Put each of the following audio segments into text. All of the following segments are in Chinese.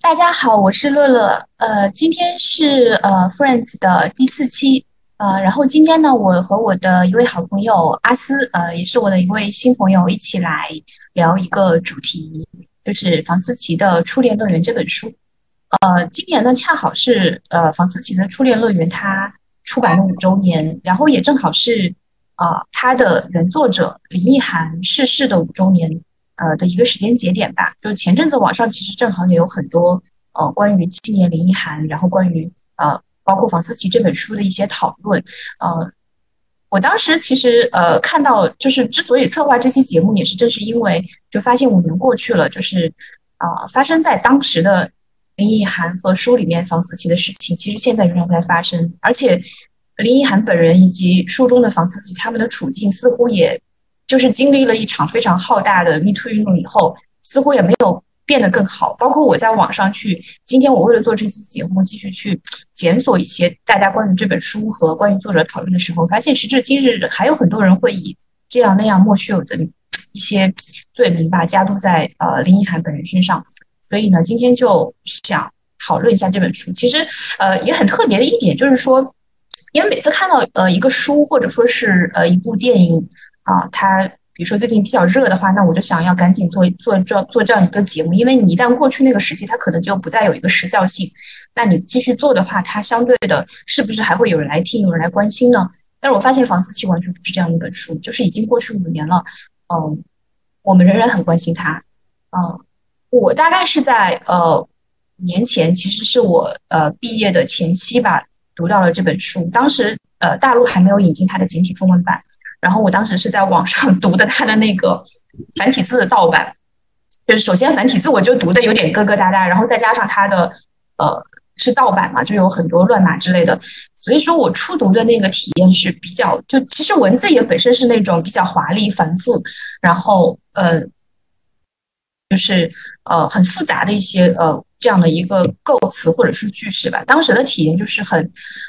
大家好，我是乐乐。呃，今天是呃 Friends 的第四期。呃，然后今天呢，我和我的一位好朋友阿斯，呃，也是我的一位新朋友，一起来聊一个主题，就是房思琪的《初恋乐园》这本书。呃，今年呢，恰好是呃房思琪的《初恋乐园》它出版了五周年，然后也正好是啊它的原作者林奕涵逝世的五周年。呃的一个时间节点吧，就前阵子网上其实正好也有很多呃关于纪念林奕涵，然后关于呃包括房思琪这本书的一些讨论。呃，我当时其实呃看到就是之所以策划这期节目，也是正是因为就发现五年过去了，就是啊发生在当时的林奕涵和书里面房思琪的事情，其实现在仍然在发生，而且林奕涵本人以及书中的房思琪他们的处境似乎也。就是经历了一场非常浩大的 Me Too 运动以后，似乎也没有变得更好。包括我在网上去，今天我为了做这期节目，继续去检索一些大家关于这本书和关于作者讨论的时候，发现时至今日还有很多人会以这样那样莫须有的一些罪名吧加注在呃林奕涵本人身上。所以呢，今天就想讨论一下这本书。其实呃也很特别的一点就是说，因为每次看到呃一个书或者说是呃一部电影。啊，它比如说最近比较热的话，那我就想要赶紧做做这做这样一个节目，因为你一旦过去那个时期，它可能就不再有一个时效性。那你继续做的话，它相对的是不是还会有人来听，有人来关心呢？但是我发现房思琪完全不是这样一本书，就是已经过去五年了，嗯，我们仍然很关心他。嗯，我大概是在呃年前，其实是我呃毕业的前夕吧，读到了这本书，当时呃大陆还没有引进它的简体中文版。然后我当时是在网上 读的他的那个繁体字的盗版，就是首先繁体字我就读的有点疙疙瘩瘩，然后再加上他的呃是盗版嘛，就有很多乱码之类的，所以说我初读的那个体验是比较，就其实文字也本身是那种比较华丽繁复，然后呃就是呃很复杂的一些呃。这样的一个构词或者是句式吧，当时的体验就是很，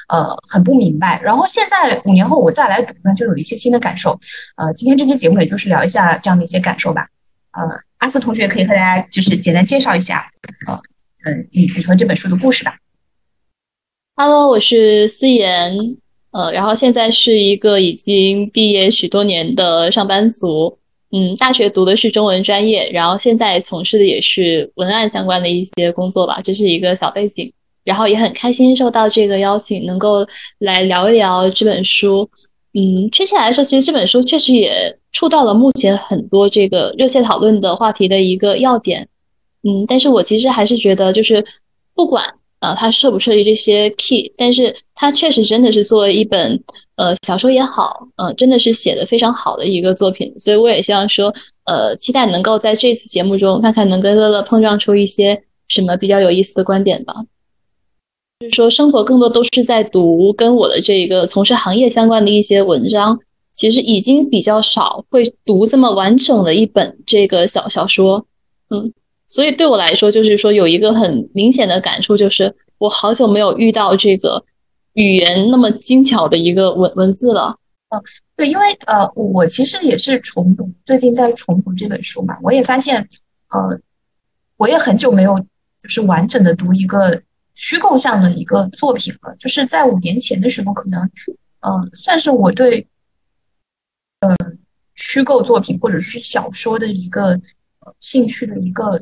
呃，很不明白。然后现在五年后我再来读呢，就有一些新的感受。呃，今天这期节目也就是聊一下这样的一些感受吧。呃，阿斯同学可以和大家就是简单介绍一下，呃，嗯，你你和这本书的故事吧。Hello，我是思妍，呃，然后现在是一个已经毕业许多年的上班族。嗯，大学读的是中文专业，然后现在从事的也是文案相关的一些工作吧，这是一个小背景。然后也很开心受到这个邀请，能够来聊一聊这本书。嗯，确切来说，其实这本书确实也触到了目前很多这个热切讨论的话题的一个要点。嗯，但是我其实还是觉得，就是不管。啊，他涉不涉及这些 key？但是他确实真的是作为一本呃小说也好，呃，真的是写的非常好的一个作品。所以我也希望说，呃，期待能够在这次节目中，看看能跟乐乐碰撞出一些什么比较有意思的观点吧。就是说，生活更多都是在读跟我的这个从事行业相关的一些文章，其实已经比较少会读这么完整的一本这个小小说，嗯。所以对我来说，就是说有一个很明显的感触，就是我好久没有遇到这个语言那么精巧的一个文文字了。嗯，对，因为呃，我其实也是重读，最近在重读这本书嘛，我也发现，呃，我也很久没有就是完整的读一个虚构向的一个作品了。就是在五年前的时候，可能嗯，算是我对嗯虚构作品或者是小说的一个兴趣的一个。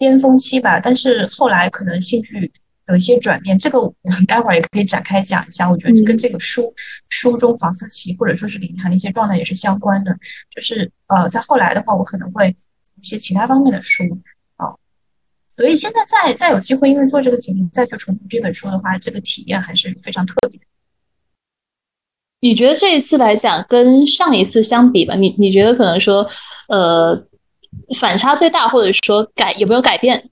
巅峰期吧，但是后来可能兴趣有一些转变，这个我们待会儿也可以展开讲一下。我觉得跟这个书书中房思琪或者说是林涵的一些状态也是相关的。就是呃，在后来的话，我可能会一些其他方面的书啊，所以现在再再有机会，因为做这个节目再去重读这本书的话，这个体验还是非常特别。你觉得这一次来讲跟上一次相比吧，你你觉得可能说呃？反差最大，或者说改有没有改变，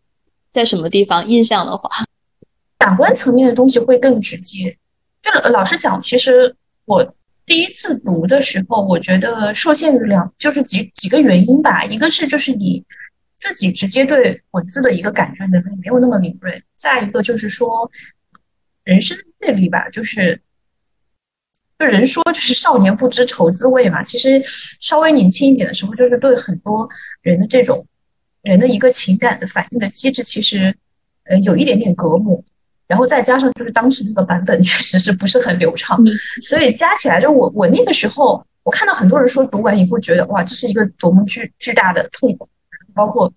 在什么地方？印象的话，感官层面的东西会更直接。就老实讲，其实我第一次读的时候，我觉得受限于两，就是几几个原因吧。一个是就是你自己直接对文字的一个感觉能力没有那么敏锐；再一个就是说人生阅历吧，就是。就人说就是少年不知愁滋味嘛，其实稍微年轻一点的时候，就是对很多人的这种人的一个情感的反应的机制，其实呃有一点点隔膜，然后再加上就是当时那个版本 确实是不是很流畅，所以加起来就我我那个时候我看到很多人说读完以后觉得哇这是一个多么巨巨大的痛苦，包括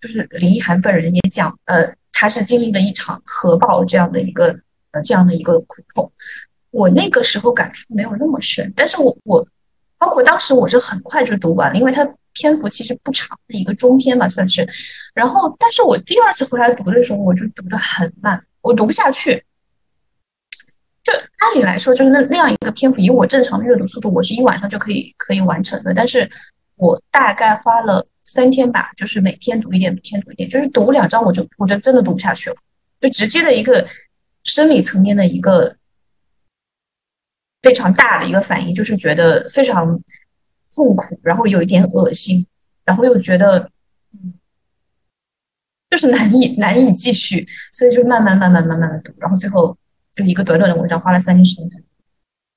就是林奕涵本人也讲，呃他是经历了一场核爆这样的一个呃这样的一个苦痛，我那个时候感触没有那么深，但是我我包括当时我是很快就读完了，因为它。篇幅其实不长的一个中篇吧，算是。然后，但是我第二次回来读的时候，我就读的很慢，我读不下去。就按理来说，就是那那样一个篇幅，以我正常的阅读速度，我是一晚上就可以可以完成的。但是我大概花了三天吧，就是每天读一点，每天读一点，就是读两章，我就我就真的读不下去了，就直接的一个生理层面的一个非常大的一个反应，就是觉得非常。痛苦，然后有一点恶心，然后又觉得，嗯，就是难以难以继续，所以就慢慢慢慢慢慢的读，然后最后就一个短短的文章，花了三天时间。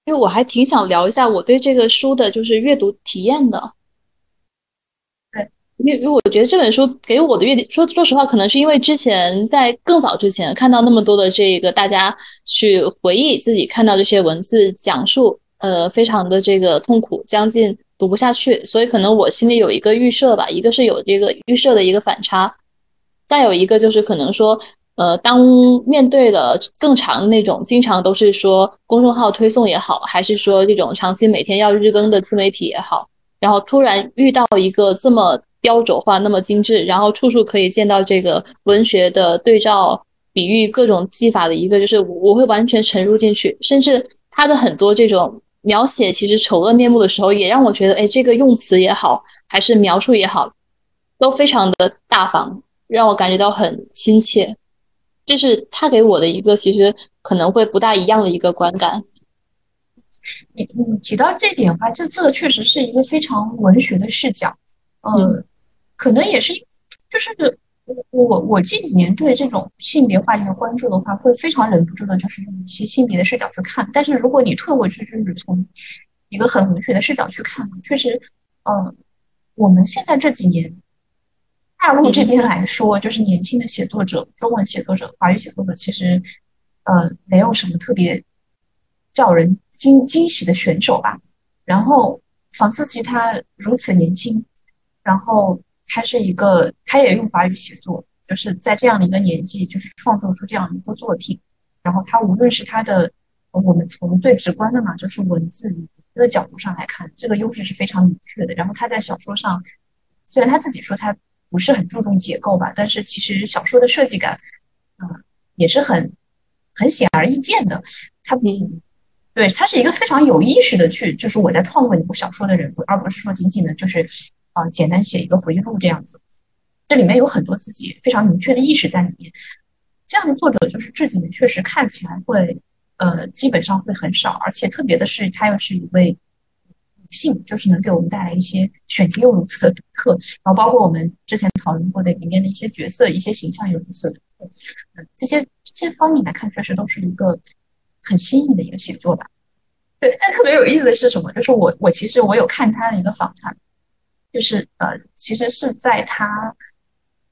因为我还挺想聊一下我对这个书的就是阅读体验的。因为因为我觉得这本书给我的阅读，说说实话，可能是因为之前在更早之前看到那么多的这个大家去回忆自己看到这些文字讲述，呃，非常的这个痛苦，将近。读不下去，所以可能我心里有一个预设吧，一个是有这个预设的一个反差，再有一个就是可能说，呃，当面对了更长的那种，经常都是说公众号推送也好，还是说这种长期每天要日更的自媒体也好，然后突然遇到一个这么雕琢化、那么精致，然后处处可以见到这个文学的对照、比喻、各种技法的一个，就是我会完全沉入进去，甚至他的很多这种。描写其实丑恶面目的时候，也让我觉得，哎，这个用词也好，还是描述也好，都非常的大方，让我感觉到很亲切。这是他给我的一个其实可能会不大一样的一个观感。你你提到这点的话，这这个确实是一个非常文学的视角。嗯，可能也是因，就是。我我近几年对这种性别话题的关注的话，会非常忍不住的，就是用一些性别的视角去看。但是如果你退回去，就是从一个很文学的视角去看，确实，呃，我们现在这几年大陆这边来说，就是年轻的写作者，中文写作者、华语写作者，其实呃没有什么特别叫人惊惊喜的选手吧。然后房思琪她如此年轻，然后。他是一个，他也用华语写作，就是在这样的一个年纪，就是创作出这样一部作品。然后他无论是他的，我们从最直观的嘛，就是文字的角度上来看，这个优势是非常明确的。然后他在小说上，虽然他自己说他不是很注重结构吧，但是其实小说的设计感，嗯，也是很很显而易见的。他比，对他是一个非常有意识的去，就是我在创作一部小说的人，而不是说仅仅的就是。啊，简单写一个回忆录这样子，这里面有很多自己非常明确的意识在里面。这样的作者就是这几年确实看起来会，呃，基本上会很少，而且特别的是，他又是一位女性，就是能给我们带来一些选题又如此的独特。然后包括我们之前讨论过的里面的一些角色、一些形象又如此独特，嗯，这些这些方面来看，确实都是一个很新颖的一个写作吧。对，但特别有意思的是什么？就是我我其实我有看他的一个访谈。就是呃，其实是在他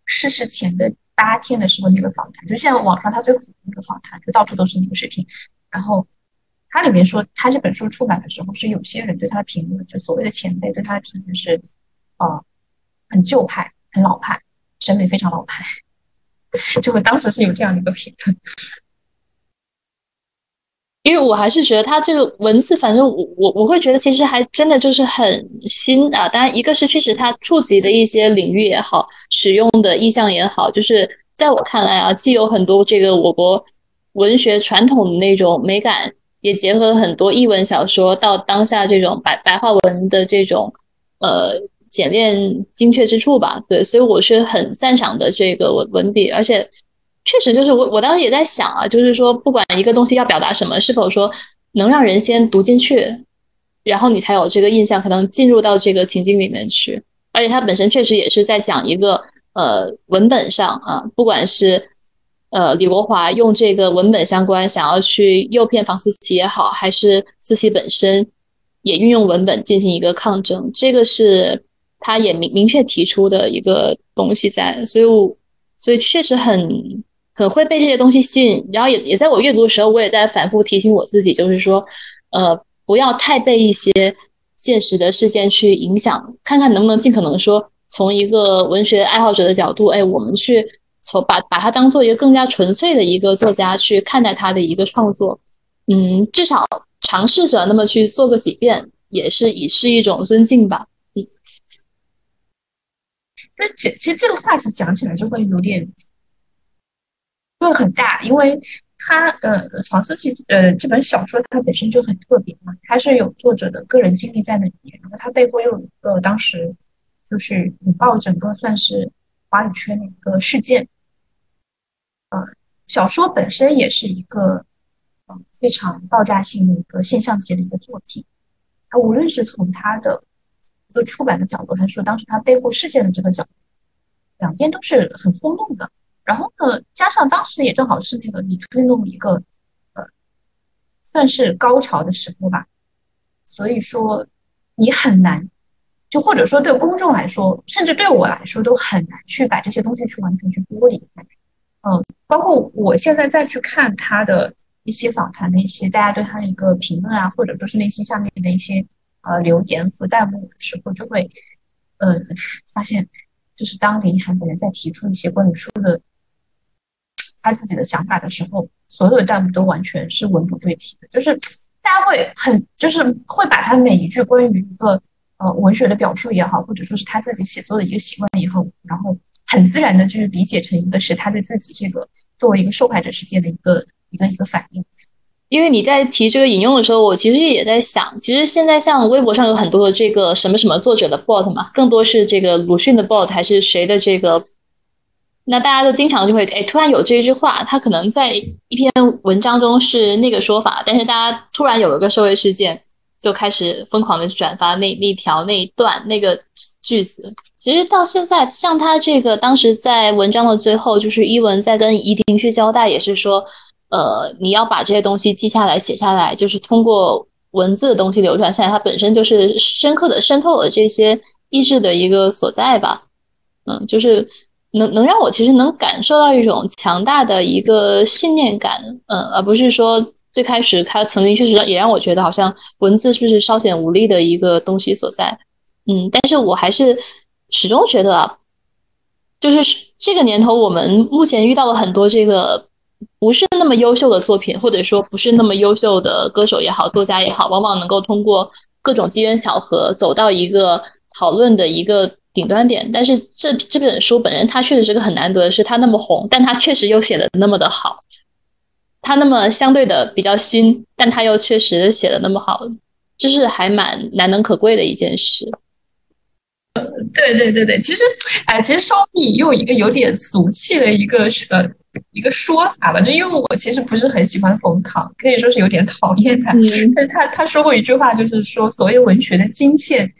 逝世前的八天的时候，那个访谈，就现在网上他最火的那个访谈，就到处都是那个视频。然后他里面说，他这本书出版的时候，是有些人对他的评论，就所谓的前辈对他的评论是，呃，很旧派、很老派，审美非常老派。就我当时是有这样的一个评论。因为我还是觉得他这个文字，反正我我我会觉得其实还真的就是很新啊。当然，一个是确实他触及的一些领域也好，使用的意象也好，就是在我看来啊，既有很多这个我国文学传统的那种美感，也结合了很多译文小说到当下这种白白话文的这种呃简练精确之处吧。对，所以我是很赞赏的这个文文笔，而且。确实，就是我我当时也在想啊，就是说，不管一个东西要表达什么，是否说能让人先读进去，然后你才有这个印象，才能进入到这个情境里面去。而且它本身确实也是在讲一个呃文本上啊，不管是呃李国华用这个文本相关想要去诱骗房思琪也好，还是思琪本身也运用文本进行一个抗争，这个是他也明明确提出的一个东西在，所以我。所以确实很很会被这些东西吸引，然后也也在我阅读的时候，我也在反复提醒我自己，就是说，呃，不要太被一些现实的事件去影响，看看能不能尽可能说，从一个文学爱好者的角度，哎，我们去从把把它当做一个更加纯粹的一个作家去看待他的一个创作，嗯，至少尝试着那么去做个几遍，也是以是一种尊敬吧。嗯，但其其实这个话题讲起来就会有点。会很大，因为他呃，房思琪呃这本小说它本身就很特别嘛，它是有作者的个人经历在那里面，然后它背后又有一个当时就是引爆整个算是华语圈的一个事件。呃，小说本身也是一个嗯非常爆炸性的一个现象级的一个作品，它无论是从它的一个出版的角度，还是说当时它背后事件的这个角度，两边都是很轰动的。然后呢，加上当时也正好是那个你运动一个呃，算是高潮的时候吧，所以说你很难，就或者说对公众来说，甚至对我来说都很难去把这些东西去完全去剥离开。嗯，包括我现在再去看他的一些访谈的一些大家对他的一个评论啊，或者说是那些下面的一些呃留言和弹幕的时候，就会呃发现，就是当林涵本人在提出一些关于书的。他自己的想法的时候，所有的弹幕都完全是文不对题的，就是大家会很，就是会把他每一句关于一个呃文学的表述也好，或者说是他自己写作的一个习惯也好，然后很自然的去理解成一个是他对自己这个作为一个受害者世界的一个一个一个反应。因为你在提这个引用的时候，我其实也在想，其实现在像微博上有很多的这个什么什么作者的 bot 嘛，更多是这个鲁迅的 bot 还是谁的这个。那大家都经常就会哎，突然有这句话，他可能在一篇文章中是那个说法，但是大家突然有了个社会事件，就开始疯狂的转发那那条那一段那个句子。其实到现在，像他这个当时在文章的最后，就是一文在跟怡婷去交代，也是说，呃，你要把这些东西记下来、写下来，就是通过文字的东西流传下来，它本身就是深刻的渗透了这些意志的一个所在吧。嗯，就是。能能让我其实能感受到一种强大的一个信念感，嗯，而不是说最开始他曾经确实也让我觉得好像文字是不是稍显无力的一个东西所在，嗯，但是我还是始终觉得啊，就是这个年头我们目前遇到了很多这个不是那么优秀的作品，或者说不是那么优秀的歌手也好，作家也好，往往能够通过各种机缘巧合走到一个讨论的一个。顶端点，但是这这本书本身，它确实是个很难得的是，它那么红，但它确实又写的那么的好，它那么相对的比较新，但它又确实写的那么好，就是还蛮难能可贵的一件事。对对对对，其实，哎，其实稍微用一个有点俗气的一个呃一个说法吧，就因为我其实不是很喜欢冯唐，可以说是有点讨厌他，但是他他说过一句话，就是说所谓文学的金线。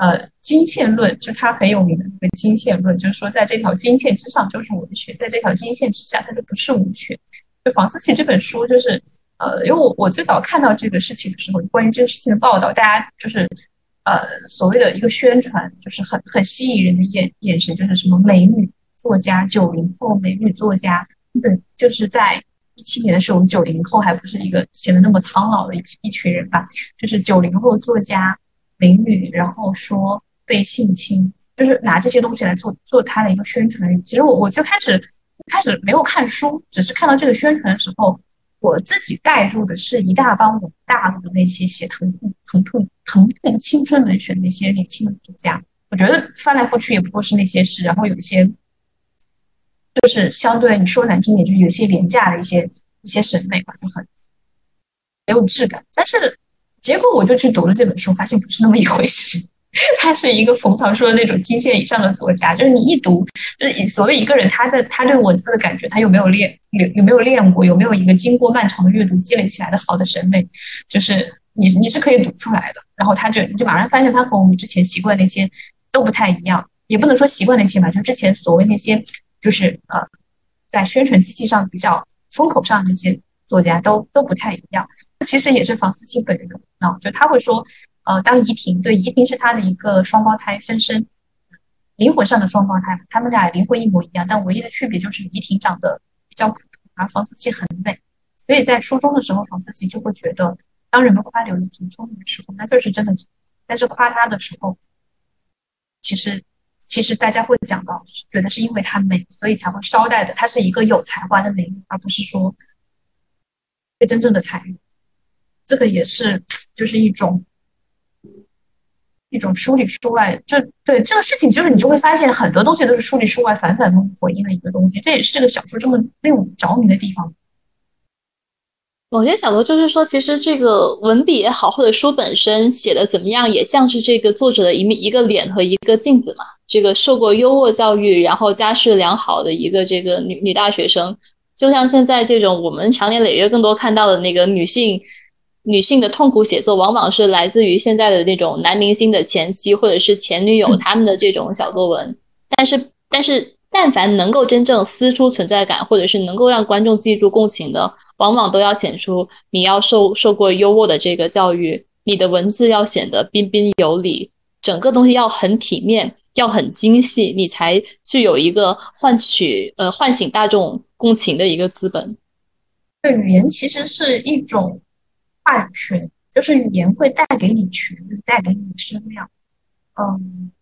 呃，金线论就他很有名的那个金线论，就是说在这条金线之上就是文学，在这条金线之下它就不是文学。就房思琪这本书，就是呃，因为我我最早看到这个事情的时候，关于这个事情的报道，大家就是呃所谓的一个宣传，就是很很吸引人的眼眼神，就是什么美女作家，九零后美女作家，嗯，就是在一七年的时候，我们九零后还不是一个显得那么苍老的一一群人吧，就是九零后作家。美女，然后说被性侵，就是拿这些东西来做做他的一个宣传。其实我我最开始开始没有看书，只是看到这个宣传的时候，我自己带入的是一大帮我们大陆的那些写疼痛、疼痛、疼痛青春文学的那些年轻的作家。我觉得翻来覆去也不过是那些事，然后有一些就是相对你说难听点，就是有些廉价的一些一些审美吧，就很没有质感，但是。结果我就去读了这本书，发现不是那么一回事。他是一个冯唐说的那种金线以上的作家，就是你一读，就是所谓一个人他在他这个文字的感觉，他有没有练有有没有练过，有没有一个经过漫长的阅读积累起来的好的审美，就是你你是可以读出来的。然后他就你就马上发现他和我们之前习惯那些都不太一样，也不能说习惯那些吧，就之前所谓那些就是呃在宣传机器上比较风口上那些。作家都都不太一样，其实也是房思琪本人的恼，就他会说，呃，当怡婷对怡婷是他的一个双胞胎分身，灵魂上的双胞胎，他们俩灵魂一模一样，但唯一的区别就是怡婷长得比较普通，而房思琪很美。所以在初中的时候，房思琪就会觉得，当人们夸刘亦婷聪明的时候，那就是真的；但是夸她的时候，其实其实大家会讲到，觉得是因为她美，所以才会捎带的她是一个有才华的美女，而不是说被真正的才女。这个也是就是一种一种书里书外，就对这个事情，就是你就会发现很多东西都是书里书外反反复复回应的一个东西，这也是这个小说这么令我着迷的地方。某些角度就是说，其实这个文笔也好，或者书本身写的怎么样，也像是这个作者的一面、一个脸和一个镜子嘛。这个受过优渥教育，然后家世良好的一个这个女女大学生，就像现在这种我们长年累月更多看到的那个女性女性的痛苦写作，往往是来自于现在的那种男明星的前妻或者是前女友他们的这种小作文。但是，但是。但凡能够真正撕出存在感，或者是能够让观众记住共情的，往往都要显出你要受受过优渥的这个教育，你的文字要显得彬彬有礼，整个东西要很体面，要很精细，你才具有一个换取呃唤醒大众共情的一个资本。对，语言其实是一种话语权，就是语言会带给你权利，带给你声量。嗯。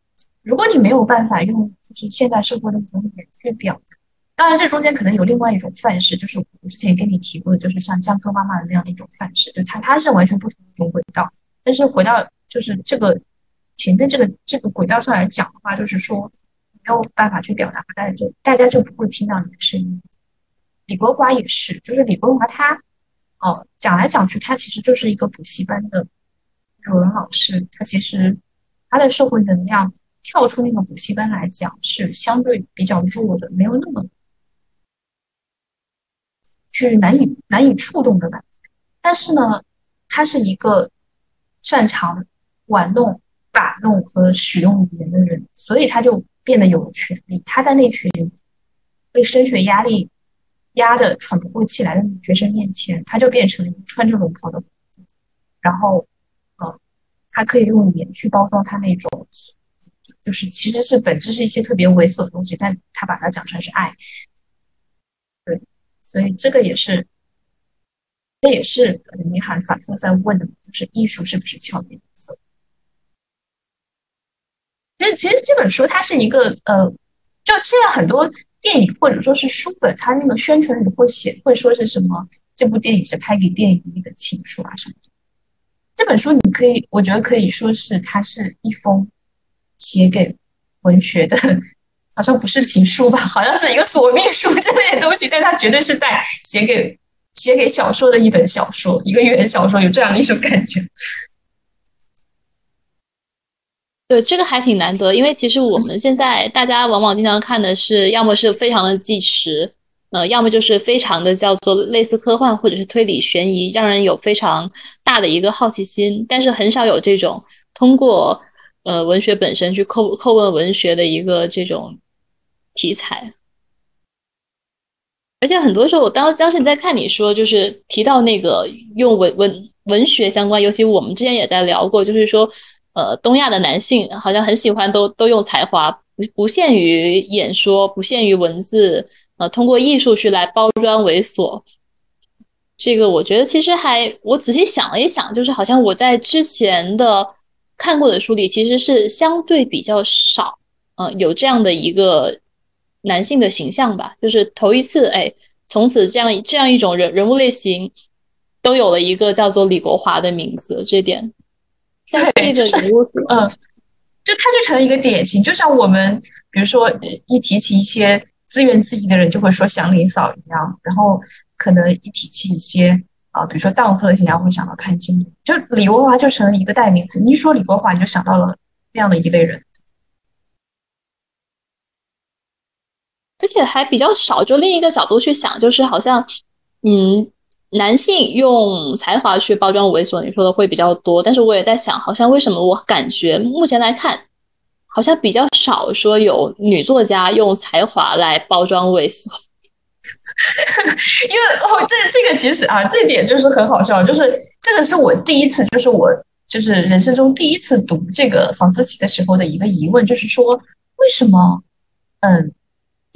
如果你没有办法用就是现代社会的一种语言去表达，当然这中间可能有另外一种范式，就是我之前跟你提过的，就是像江歌妈妈的那样的一种范式，就它它是完全不同的一种轨道。但是回到就是这个前面这个这个轨道上来讲的话，就是说没有办法去表达，大家就大家就不会听到你的声音。李国华也是，就是李国华他哦讲来讲去，他其实就是一个补习班的语文老师，他其实他的社会能量。跳出那个补习班来讲，是相对比较弱的，没有那么去难以难以触动的吧。但是呢，他是一个擅长玩弄、把弄和使用语言的人，所以他就变得有权利。他在那群被升学压力压得喘不过气来的女学生面前，他就变成穿着龙袍的，然后，呃，他可以用语言去包装他那种。就是其实是本质是一些特别猥琐的东西，但他把它讲成是爱，对，所以这个也是，这也是林明涵反复在问的，就是艺术是不是俏皮色？其实其实这本书它是一个呃，就现在很多电影或者说是书本，它那个宣传里会写会说是什么？这部电影是拍给电影的一个情书啊什么的。这本书你可以，我觉得可以说是它是一封。写给文学的，好像不是情书吧？好像是一个索命书之类的东西，但它绝对是在写给写给小说的一本小说，一个原小说，有这样的一种感觉。对，这个还挺难得，因为其实我们现在大家往往经常看的是，要么是非常的纪实，呃，要么就是非常的叫做类似科幻或者是推理悬疑，让人有非常大的一个好奇心，但是很少有这种通过。呃，文学本身去叩叩问文学的一个这种题材，而且很多时候，我当当时你在看你说，就是提到那个用文文文学相关，尤其我们之前也在聊过，就是说，呃，东亚的男性好像很喜欢都都用才华，不不限于演说，不限于文字，呃，通过艺术去来包装猥琐。这个我觉得其实还，我仔细想了一想，就是好像我在之前的。看过的书里其实是相对比较少，嗯，有这样的一个男性的形象吧，就是头一次，哎，从此这样这样一种人人物类型都有了一个叫做李国华的名字，这点在这个人物，嗯，就他就成了一个典型，就像我们比如说一提起一些自怨自艾的人，就会说祥林嫂一样，然后可能一提起一些。啊，比如说荡妇的形象，会想到潘金莲，就李国华就成了一个代名词。你一说李国华，你就想到了这样的一类人，而且还比较少。就另一个角度去想，就是好像，嗯，男性用才华去包装猥琐，你说的会比较多。但是我也在想，好像为什么我感觉目前来看，好像比较少说有女作家用才华来包装猥琐。因为哦，这这个其实啊，这点就是很好笑，就是这个是我第一次，就是我就是人生中第一次读这个房思琪的时候的一个疑问，就是说为什么，嗯，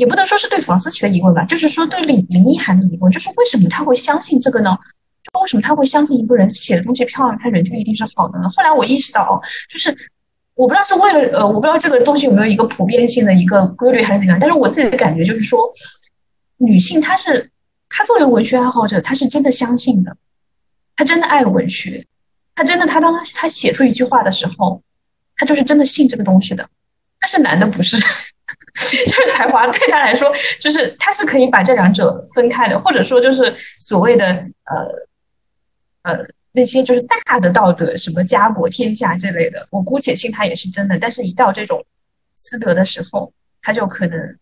也不能说是对房思琪的疑问吧，就是说对林林一涵的疑问，就是为什么他会相信这个呢？就为什么他会相信一个人写的东西漂亮，他人就一定是好的呢？后来我意识到，哦，就是我不知道是为了呃，我不知道这个东西有没有一个普遍性的一个规律还是怎样，但是我自己的感觉就是说，女性她是她作为文学爱好者，她是真的相信的，她真的爱文学，她真的她当她写出一句话的时候，她就是真的信这个东西的。但是男的不是。就是才华对他来说，就是他是可以把这两者分开的，或者说就是所谓的呃呃那些就是大的道德，什么家国天下这类的，我姑且信他也是真的。但是，一到这种私德的时候，他就可能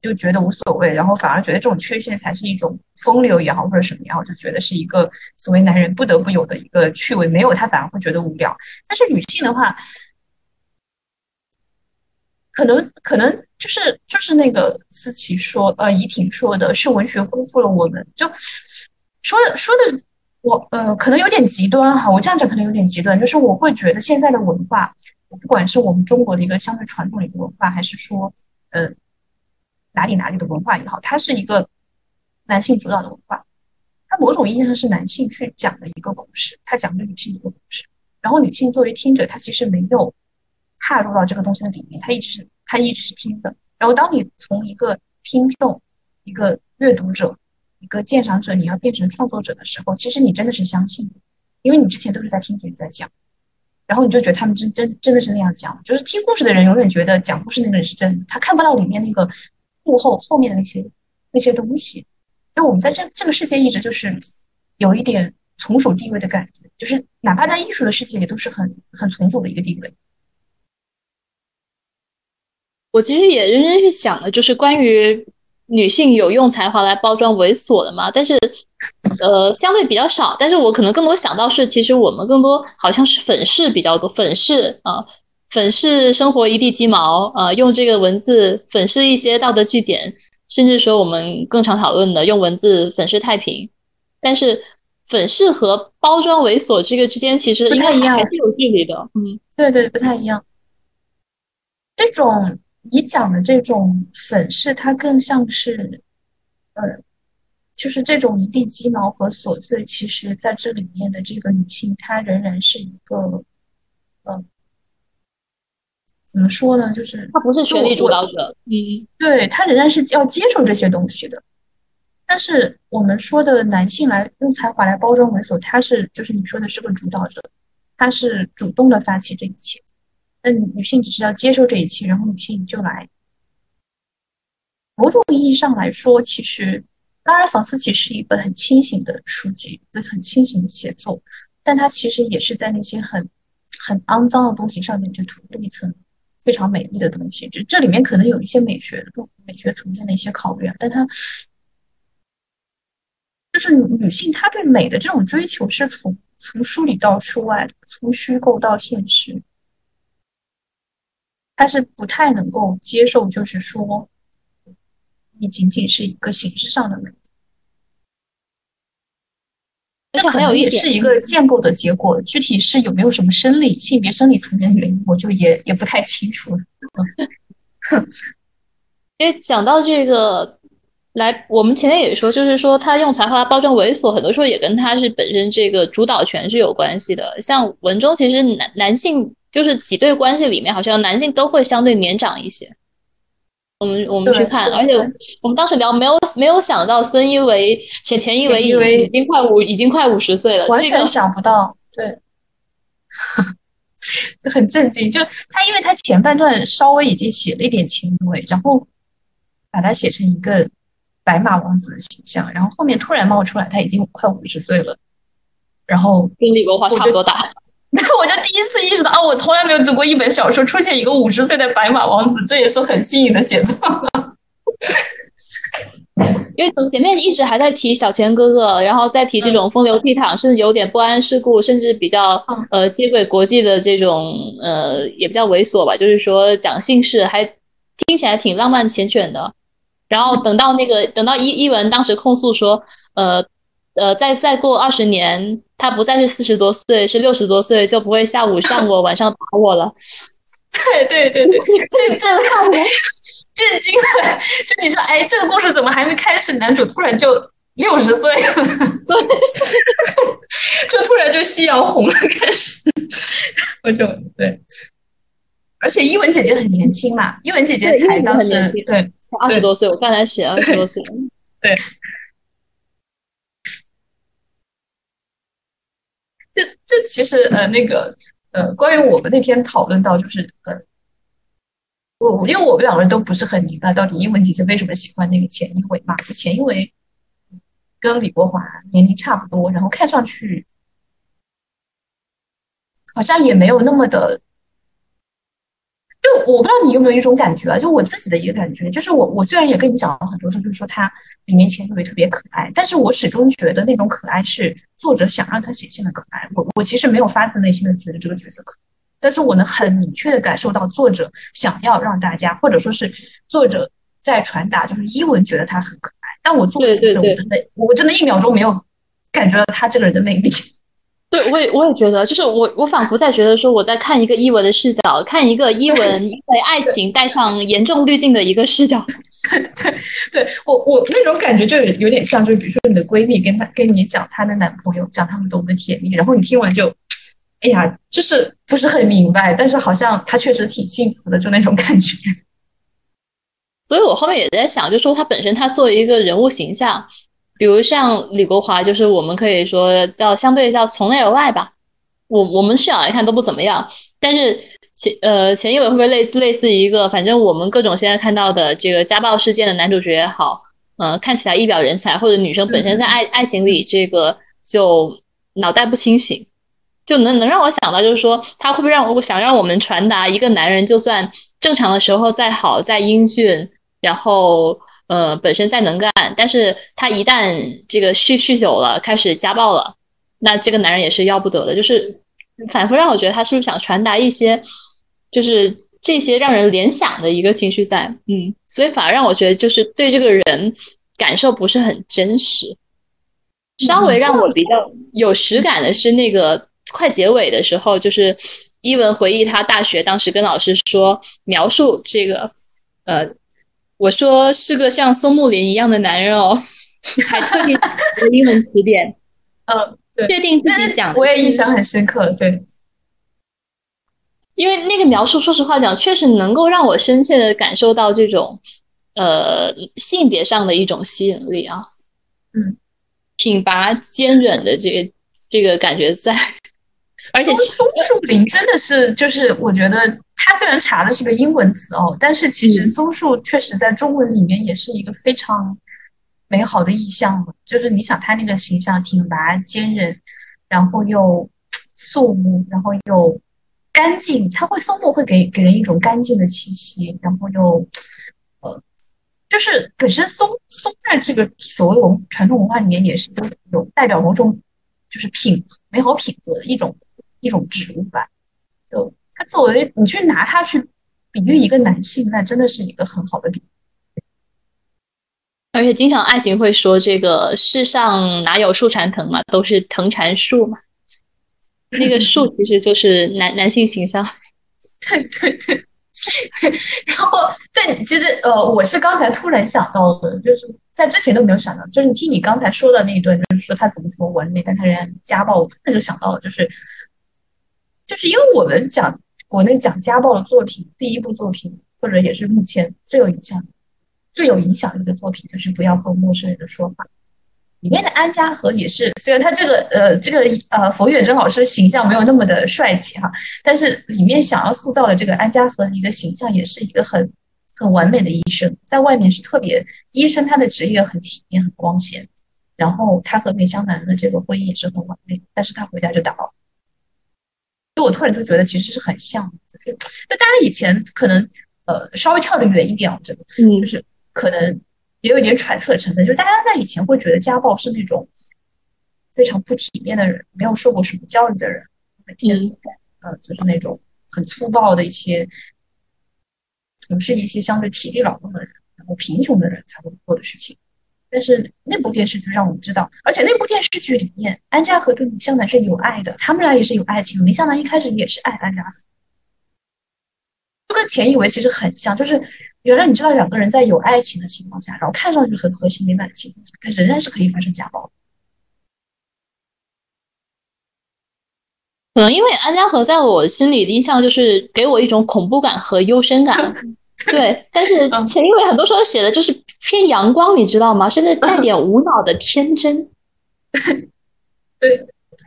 就觉得无所谓，然后反而觉得这种缺陷才是一种风流也好，或者什么也好，就觉得是一个所谓男人不得不有的一个趣味，没有他反而会觉得无聊。但是女性的话。可能可能就是就是那个思琪说，呃，怡婷说的是文学辜负了我们，就说的说的我呃，可能有点极端哈，我这样讲可能有点极端，就是我会觉得现在的文化，不管是我们中国的一个相对传统的一个文化，还是说呃哪里哪里的文化也好，它是一个男性主导的文化，它某种意义上是男性去讲的一个故事，他讲的女性一个故事，然后女性作为听者，她其实没有。踏入到这个东西的里面，他一直是他一直是听的。然后，当你从一个听众、一个阅读者、一个鉴赏者，你要变成创作者的时候，其实你真的是相信，因为你之前都是在听别人在讲，然后你就觉得他们真真真的是那样讲。就是听故事的人永远觉得讲故事那个人是真的，他看不到里面那个幕后后面的那些那些东西。就我们在这这个世界一直就是有一点从属地位的感觉，就是哪怕在艺术的世界里都是很很从属的一个地位。我其实也认真去想了，就是关于女性有用才华来包装猥琐的嘛，但是呃相对比较少。但是我可能更多想到是，其实我们更多好像是粉饰比较多，粉饰啊，粉饰生活一地鸡毛啊，用这个文字粉饰一些道德据点，甚至说我们更常讨论的用文字粉饰太平。但是粉饰和包装猥琐这个之间其实不太一样，还是有距离的。嗯，对对，不太一样。这种。你讲的这种粉饰，它更像是，呃，就是这种一地鸡毛和琐碎。其实，在这里面的这个女性，她仍然是一个，呃，怎么说呢？就是她不是权力主导者，嗯，对，她仍然是要接受这些东西的。但是我们说的男性来用才华来包装猥琐，他是就是你说的是个主导者，他是主动的发起这一切。那女性只是要接受这一切，然后女性就来。某种意义上来说，其实当然，房思琪是一本很清醒的书籍，一个很清醒的写作，但它其实也是在那些很很肮脏的东西上面去涂了一层非常美丽的东西。这这里面可能有一些美学的美学层面的一些考虑，但它就是女性她对美的这种追求是从从书里到书外，从虚构到现实。他是不太能够接受，就是说，你仅仅是一个形式上的美，那可能也是一个建构的结果。具体是有没有什么生理、性别生理层面的原因，我就也也不太清楚了。因为讲到这个，来，我们前面也说，就是说他用才华包装猥琐，很多时候也跟他是本身这个主导权是有关系的。像文中，其实男男性。就是几对关系里面，好像男性都会相对年长一些。我们我们去看，而且我们当时聊没有没有想到孙一维前前一维已经快五已经快五十岁了，完全想不到，对，就很震惊。就他因为他前半段稍微已经写了一点前一维，然后把他写成一个白马王子的形象，然后后面突然冒出来他已经快五十岁了，然后跟李国华差不多大。然 后我就第一次意识到，哦，我从来没有读过一本小说出现一个五十岁的白马王子，这也是很新颖的写作。因为前面一直还在提小钱哥哥，然后再提这种风流倜傥，甚至有点不谙世故，甚至比较呃接轨国际的这种呃也比较猥琐吧，就是说讲姓氏，还听起来挺浪漫缱绻的。然后等到那个等到一一文当时控诉说，呃。呃，再再过二十年，他不再是四十多岁，是六十多岁，就不会下午上我，晚上打我了。对对对对，这这震惊了。就你说，哎，这个故事怎么还没开始，男主突然就六十岁了，就突然就夕阳红了，开始，我就对。而且伊文姐姐很年轻嘛，伊文姐姐才当时对二十多岁，我刚才写二十多岁，对。这这其实呃那个呃，关于我们那天讨论到就是呃，我因为我们两个人都不是很明白到底英文姐姐为什么喜欢那个钱一伟嘛，就钱一伟跟李国华年龄差不多，然后看上去好像也没有那么的。就我不知道你有没有一种感觉啊，就我自己的一个感觉，就是我我虽然也跟你讲了很多次，就是说他里面钱一伟特别可爱，但是我始终觉得那种可爱是作者想让他显现的可爱。我我其实没有发自内心的觉得这个角色可爱，但是我能很明确的感受到作者想要让大家，或者说是作者在传达，就是伊文觉得他很可爱，但我作为读者，我真的我真的一秒钟没有感觉到他这个人的魅力。对，我也我也觉得，就是我我仿佛在觉得说我在看一个伊文的视角，看一个伊文因为爱情带上严重滤镜的一个视角。对，对我我那种感觉就有有点像，就是比如说你的闺蜜跟她跟你讲她的男朋友，讲他们多么的甜蜜，然后你听完就，哎呀，就是不是很明白，但是好像她确实挺幸福的，就那种感觉。所以我后面也在想，就说她本身她作为一个人物形象。比如像李国华，就是我们可以说叫相对叫从内而外吧。我我们视角来看都不怎么样，但是前呃前一尾会不会类类似一个，反正我们各种现在看到的这个家暴事件的男主角也好，呃看起来一表人才，或者女生本身在爱爱情里这个就脑袋不清醒，就能能让我想到就是说他会不会让我想让我们传达一个男人就算正常的时候再好再英俊，然后。呃，本身再能干，但是他一旦这个酗酗酒了，开始家暴了，那这个男人也是要不得的。就是反复让我觉得他是不是想传达一些，就是这些让人联想的一个情绪在，嗯，所以反而让我觉得就是对这个人感受不是很真实。稍微让我比较有实感的是那个快结尾的时候，就是伊文回忆他大学当时跟老师说描述这个，呃。我说是个像松木林一样的男人哦，还特地英文词典，嗯，确定自己讲的，我也印象很深刻，对，因为那个描述，说实话讲，确实能够让我深切的感受到这种呃性别上的一种吸引力啊，嗯，挺拔坚韧的这个这个感觉在，而且松树林真的是就是我觉得。他虽然查的是个英文词哦，但是其实松树确实在中文里面也是一个非常美好的意象。就是你想它那个形象挺拔坚韧，然后又肃穆，然后又干净。它会松木会给给人一种干净的气息，然后又呃，就是本身松松在这个所有传统文化里面也是有代表某种就是品美好品格的一种一种植物吧，就。他作为你去拿它去比喻一个男性，那真的是一个很好的比喻。而且经常爱情会说这个世上哪有树缠藤嘛，都是藤缠树嘛。那个 树其实就是男男性形象。对 对对。然后对，其实呃，我是刚才突然想到的，就是在之前都没有想到，就是你听你刚才说的那一段，就是说他怎么怎么完美，但他仍然家暴，那就想到了，就是就是因为我们讲。国内讲家暴的作品，第一部作品，或者也是目前最有影响、最有影响力的作品，就是《不要和陌生人的说话》里面的安家和也是，虽然他这个呃这个呃冯远征老师形象没有那么的帅气哈，但是里面想要塑造的这个安家和一个形象，也是一个很很完美的医生，在外面是特别医生，他的职业很体面、很光鲜，然后他和梅香南的这个婚姻也是很完美，但是他回家就打了就我突然就觉得其实是很像，就是就当然以前可能呃稍微跳得远一点，这个就是可能也有一点揣测成分，就是大家在以前会觉得家暴是那种非常不体面的人，没有受过什么教育的人，每天呃就是那种很粗暴的一些从事一些相对体力劳动的人，然后贫穷的人才会做的事情。但是那部电视剧让我们知道，而且那部电视剧里面，安家和对李湘南是有爱的，他们俩也是有爱情。李湘南一开始也是爱安家和，就跟前一为其实很像，就是原来你知道两个人在有爱情的情况下，然后看上去很和谐美满的情况下，但仍然是可以发生家暴。可能因为安家和在我心里的印象就是给我一种恐怖感和幽深感，对。但是前一伟很多时候写的就是偏阳光，你知道吗？甚至带点无脑的天真。对。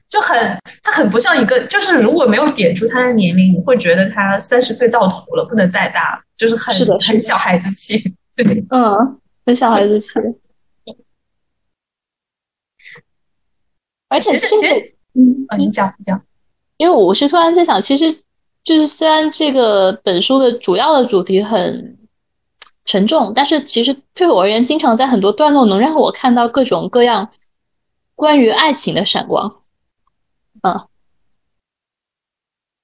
就很，他很不像一个，就是如果没有点出他的年龄，你会觉得他三十岁到头了，不能再大，就是很是的，很小孩子气，对，嗯，很小孩子气。而且其实，嗯，你讲你讲，因为我是突然在想，其实就是虽然这个本书的主要的主题很沉重，但是其实对我而言，经常在很多段落能让我看到各种各样关于爱情的闪光。嗯，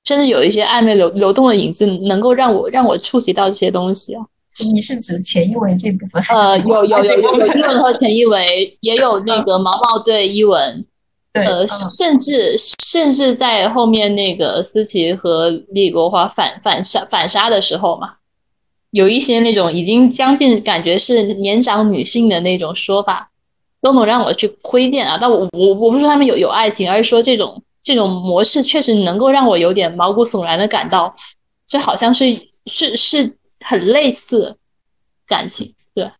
甚至有一些暧昧流流动的影子，能够让我让我触及到这些东西啊。你是指前一维这部分？呃，有有有有伊文和前一维，也有那个毛毛对伊文，呃，甚至甚至在后面那个思琪和李国华反反杀反杀的时候嘛，有一些那种已经将近感觉是年长女性的那种说法，都能让我去窥见啊。但我我我不是说他们有有爱情，而是说这种。这种模式确实能够让我有点毛骨悚然的感到，这好像是是是很类似感情，对。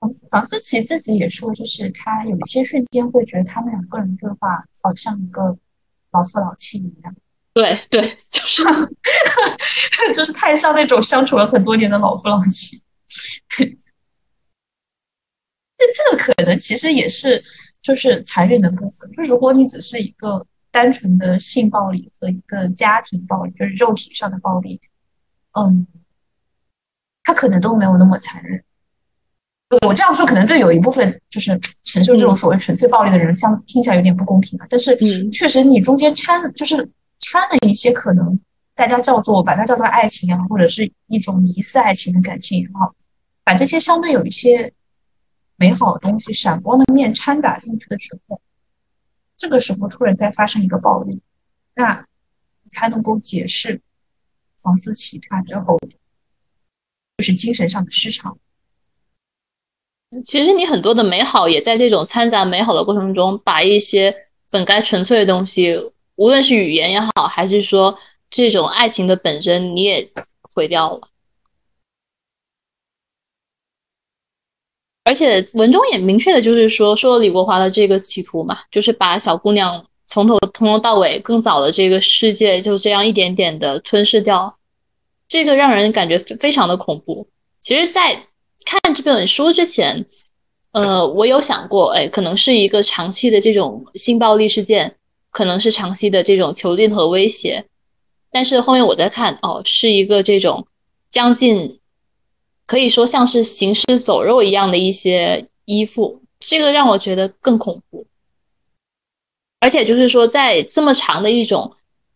房房思琪自己也说，就是他有一些瞬间会觉得他们两个人对话好像一个老夫老妻一样。对对，就是 就是太像那种相处了很多年的老夫老妻。这这个可能其实也是。就是残忍的部分，就如果你只是一个单纯的性暴力和一个家庭暴力，就是肉体上的暴力，嗯，他可能都没有那么残忍。我这样说可能对有一部分就是 承受这种所谓纯粹暴力的人，相听起来有点不公平啊。但是确实，你中间掺就是掺了一些可能大家叫做把它叫做爱情也好，或者是一种疑似爱情的感情也好，把这些相对有一些。美好的东西、闪光的面掺杂进去的时候，这个时候突然再发生一个暴力，那才能够解释房思琪他之后就是精神上的失常。其实你很多的美好也在这种掺杂美好的过程中，把一些本该纯粹的东西，无论是语言也好，还是说这种爱情的本身，你也毁掉了。而且文中也明确的就是说，说李国华的这个企图嘛，就是把小姑娘从头从头到尾更早的这个世界就这样一点点的吞噬掉，这个让人感觉非常的恐怖。其实，在看这本书之前，呃，我有想过，哎，可能是一个长期的这种性暴力事件，可能是长期的这种囚禁和威胁，但是后面我在看，哦，是一个这种将近。可以说像是行尸走肉一样的一些依附，这个让我觉得更恐怖。而且就是说，在这么长的一种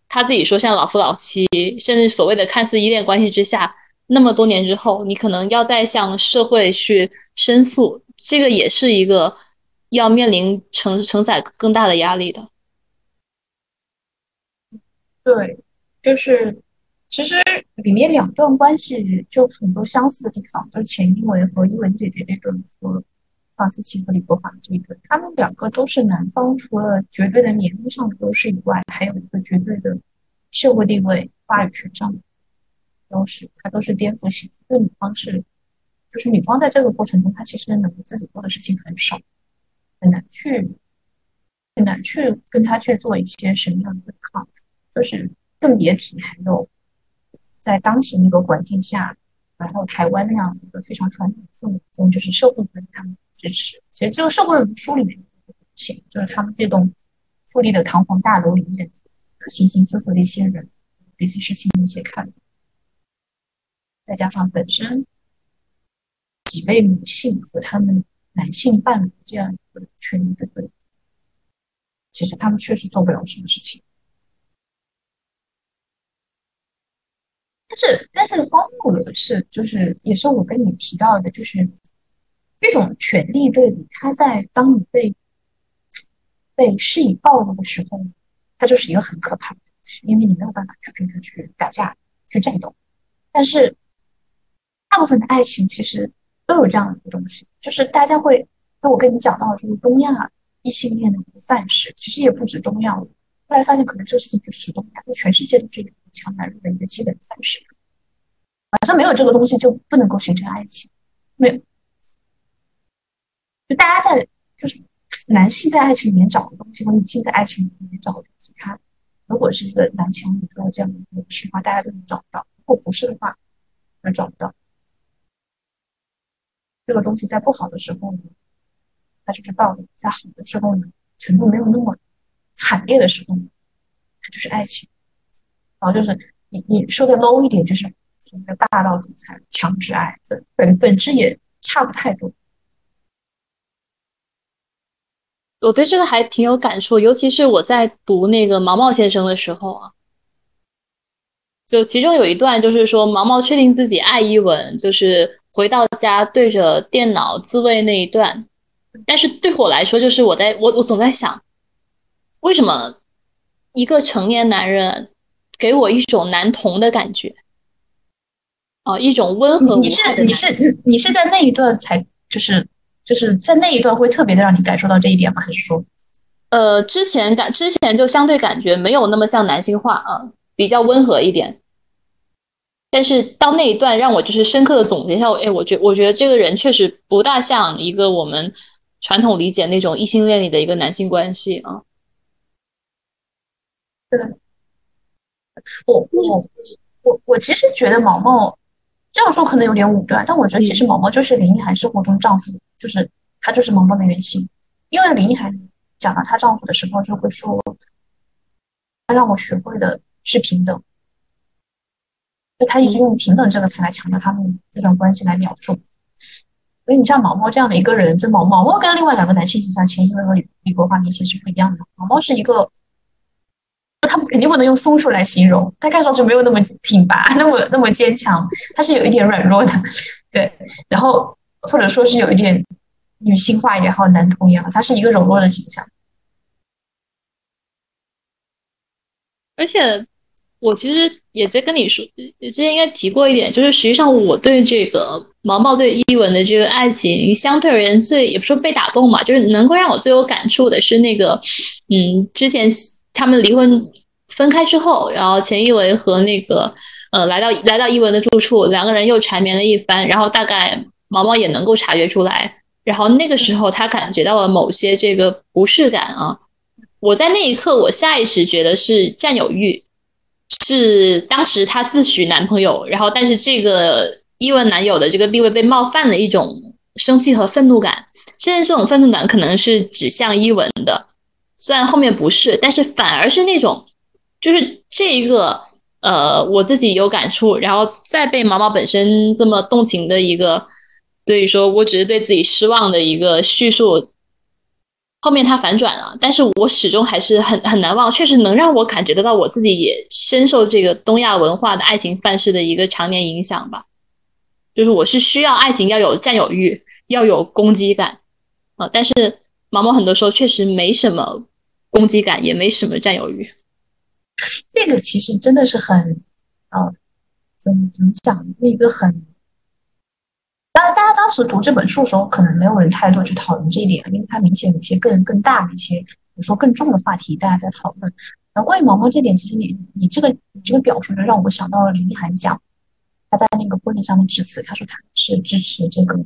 他自己说像老夫老妻，甚至所谓的看似依恋关系之下，那么多年之后，你可能要再向社会去申诉，这个也是一个要面临承承载更大的压力的。对，就是。其实里面两段关系就很多相似的地方，就是钱一文和一文姐姐这对和房思琪和李国华这一对，他们两个都是男方除了绝对的年龄上的优势以外，还有一个绝对的社会地位、话语权上的优势，他都是颠覆性。对女方是，就是女方在这个过程中，她其实能自己做的事情很少，很难去很难去跟他去做一些什么样的对抗，就是更别提还有。在当时那个环境下，然后台湾那样一个非常传统的氛围中，就是社会对他们支持。其实这个社会书里面写，就是他们这栋富丽的堂皇大楼里面形形色色的一些人，这些事情的一些看法，再加上本身几位女性和他们男性伴侣这样一个权力的对比，其实他们确实做不了什么事情。但是，但是荒谬的是，就是也是我跟你提到的，就是这种权力对比，它在当你被被施以暴力的时候，它就是一个很可怕的东。西，因为你没有办法去跟他去打架、去战斗。但是，大部分的爱情其实都有这样的一个东西，就是大家会，就我跟你讲到，就是东亚异性恋的一个范式，其实也不止东亚。后来发现，可能这个事情不只是东亚，就全世界都是一个强男人的一个基本范式。好像没有这个东西就不能够形成爱情，没有。就大家在，就是男性在爱情里面找的东西和女性在爱情里面找的东西，他如果是一个男强女弱这样的一个区话，大家都能找到；如果不是的话，那找不到。这个东西在不好的时候呢，它就是暴力；在好的时候呢，程度没有那么惨烈的时候呢，它就是爱情。然后就是你你说的 low 一点，就是所谓的霸道总裁、强制爱，本本质也差不太多。我对这个还挺有感触，尤其是我在读那个毛毛先生的时候啊，就其中有一段就是说毛毛确定自己爱伊文，就是回到家对着电脑自慰那一段。但是对我来说，就是我在我我总在想，为什么一个成年男人给我一种男童的感觉哦，一种温和你是你是你是在那一段才就是。就是在那一段会特别的让你感受到这一点吗？还是说，呃，之前感之前就相对感觉没有那么像男性化啊，比较温和一点。但是到那一段让我就是深刻的总结一下，哎，我觉我觉得这个人确实不大像一个我们传统理解那种异性恋里的一个男性关系啊。对，我我我我其实觉得毛毛这样说可能有点武断，但我觉得其实毛毛就是林一涵生活中丈夫。就是他就是毛毛的原型，因为林一涵讲到她丈夫的时候就会说，他让我学会的是平等，就她一直用平等这个词来强调他们这段关系来描述。所以你像毛毛这样的一个人，就毛毛毛跟另外两个男性形象，钱一威和李李国华明显是不一样的。毛毛是一个，他们肯定不能用松树来形容，他看上去没有那么挺拔，那么那么坚强，他是有一点软弱的，对，然后。或者说是有一点女性化一点，还有男同样，他是一个柔弱的形象。而且我其实也在跟你说，之前应该提过一点，就是实际上我对这个毛毛对伊文的这个爱情，相对而言最也不说被打动嘛，就是能够让我最有感触的是那个，嗯，之前他们离婚分开之后，然后钱一文和那个呃来到来到伊文的住处，两个人又缠绵了一番，然后大概。毛毛也能够察觉出来，然后那个时候他感觉到了某些这个不适感啊。我在那一刻，我下意识觉得是占有欲，是当时她自诩男朋友，然后但是这个伊文男友的这个地位被冒犯的一种生气和愤怒感，甚至这种愤怒感可能是指向伊文的，虽然后面不是，但是反而是那种就是这一个呃，我自己有感触，然后再被毛毛本身这么动情的一个。所以说我只是对自己失望的一个叙述，后面他反转了，但是我始终还是很很难忘，确实能让我感觉得到我自己也深受这个东亚文化的爱情范式的一个常年影响吧。就是我是需要爱情要有占有欲，要有攻击感啊，但是毛毛很多时候确实没什么攻击感，也没什么占有欲。这个其实真的是很，呃，怎么怎么讲，是一个很。当然，大家当时读这本书的时候，可能没有人太多去讨论这一点，因为它明显有些更更大的一些，比如说更重的话题，大家在讨论。那关于毛毛这点，其实你你这个你这个表述，就让我想到了林一涵讲，他在那个婚礼上面致辞，他说他是支持这个，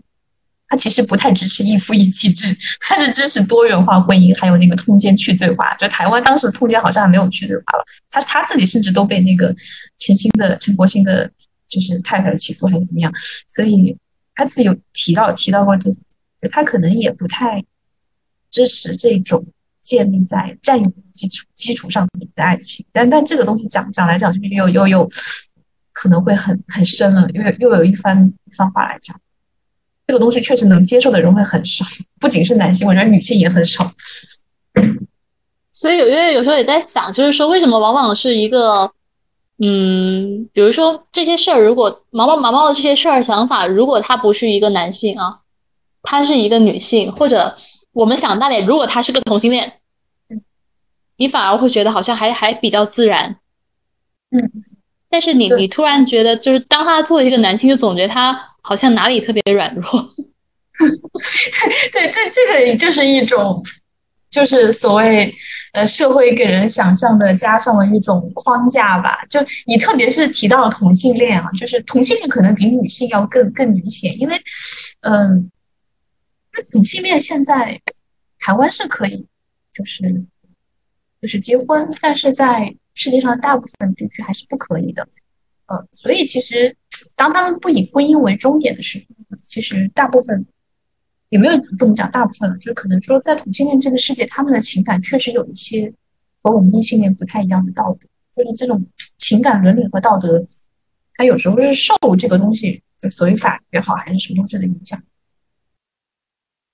他其实不太支持一夫一妻制，他是支持多元化婚姻，还有那个通奸去罪化。就台湾当时通奸好像还没有去罪化了，他他自己甚至都被那个陈星的陈国兴的，就是太太起诉还是怎么样，所以。他自己有提到提到过这，他可能也不太支持这种建立在占有基础基础上的爱情，但但这个东西讲讲来讲去又又又可能会很很深了，又又有一番一番话来讲，这个东西确实能接受的人会很少，不仅是男性，我觉得女性也很少。所以有因为有时候也在想，就是说为什么往往是一个。嗯，比如说这些事儿，如果毛毛毛毛的这些事儿想法，如果他不是一个男性啊，他是一个女性，或者我们想大点，如果他是个同性恋，你反而会觉得好像还还比较自然，嗯，但是你你突然觉得，就是当他作为一个男性，就总觉得他好像哪里特别软弱。对对，这这个就是一种。就是所谓，呃，社会给人想象的加上了一种框架吧。就你特别是提到了同性恋啊，就是同性恋可能比女性要更更明显，因为，嗯，那同性恋现在台湾是可以，就是就是结婚，但是在世界上大部分地区还是不可以的。呃，所以其实当他们不以婚姻为终点的时候，其实大部分。也没有不能讲大部分了，就可能说在同性恋这个世界，他们的情感确实有一些和我们异性恋不太一样的道德，就是这种情感伦理和道德，它有时候是受这个东西，就所谓法律也好，还是什么东西的影响，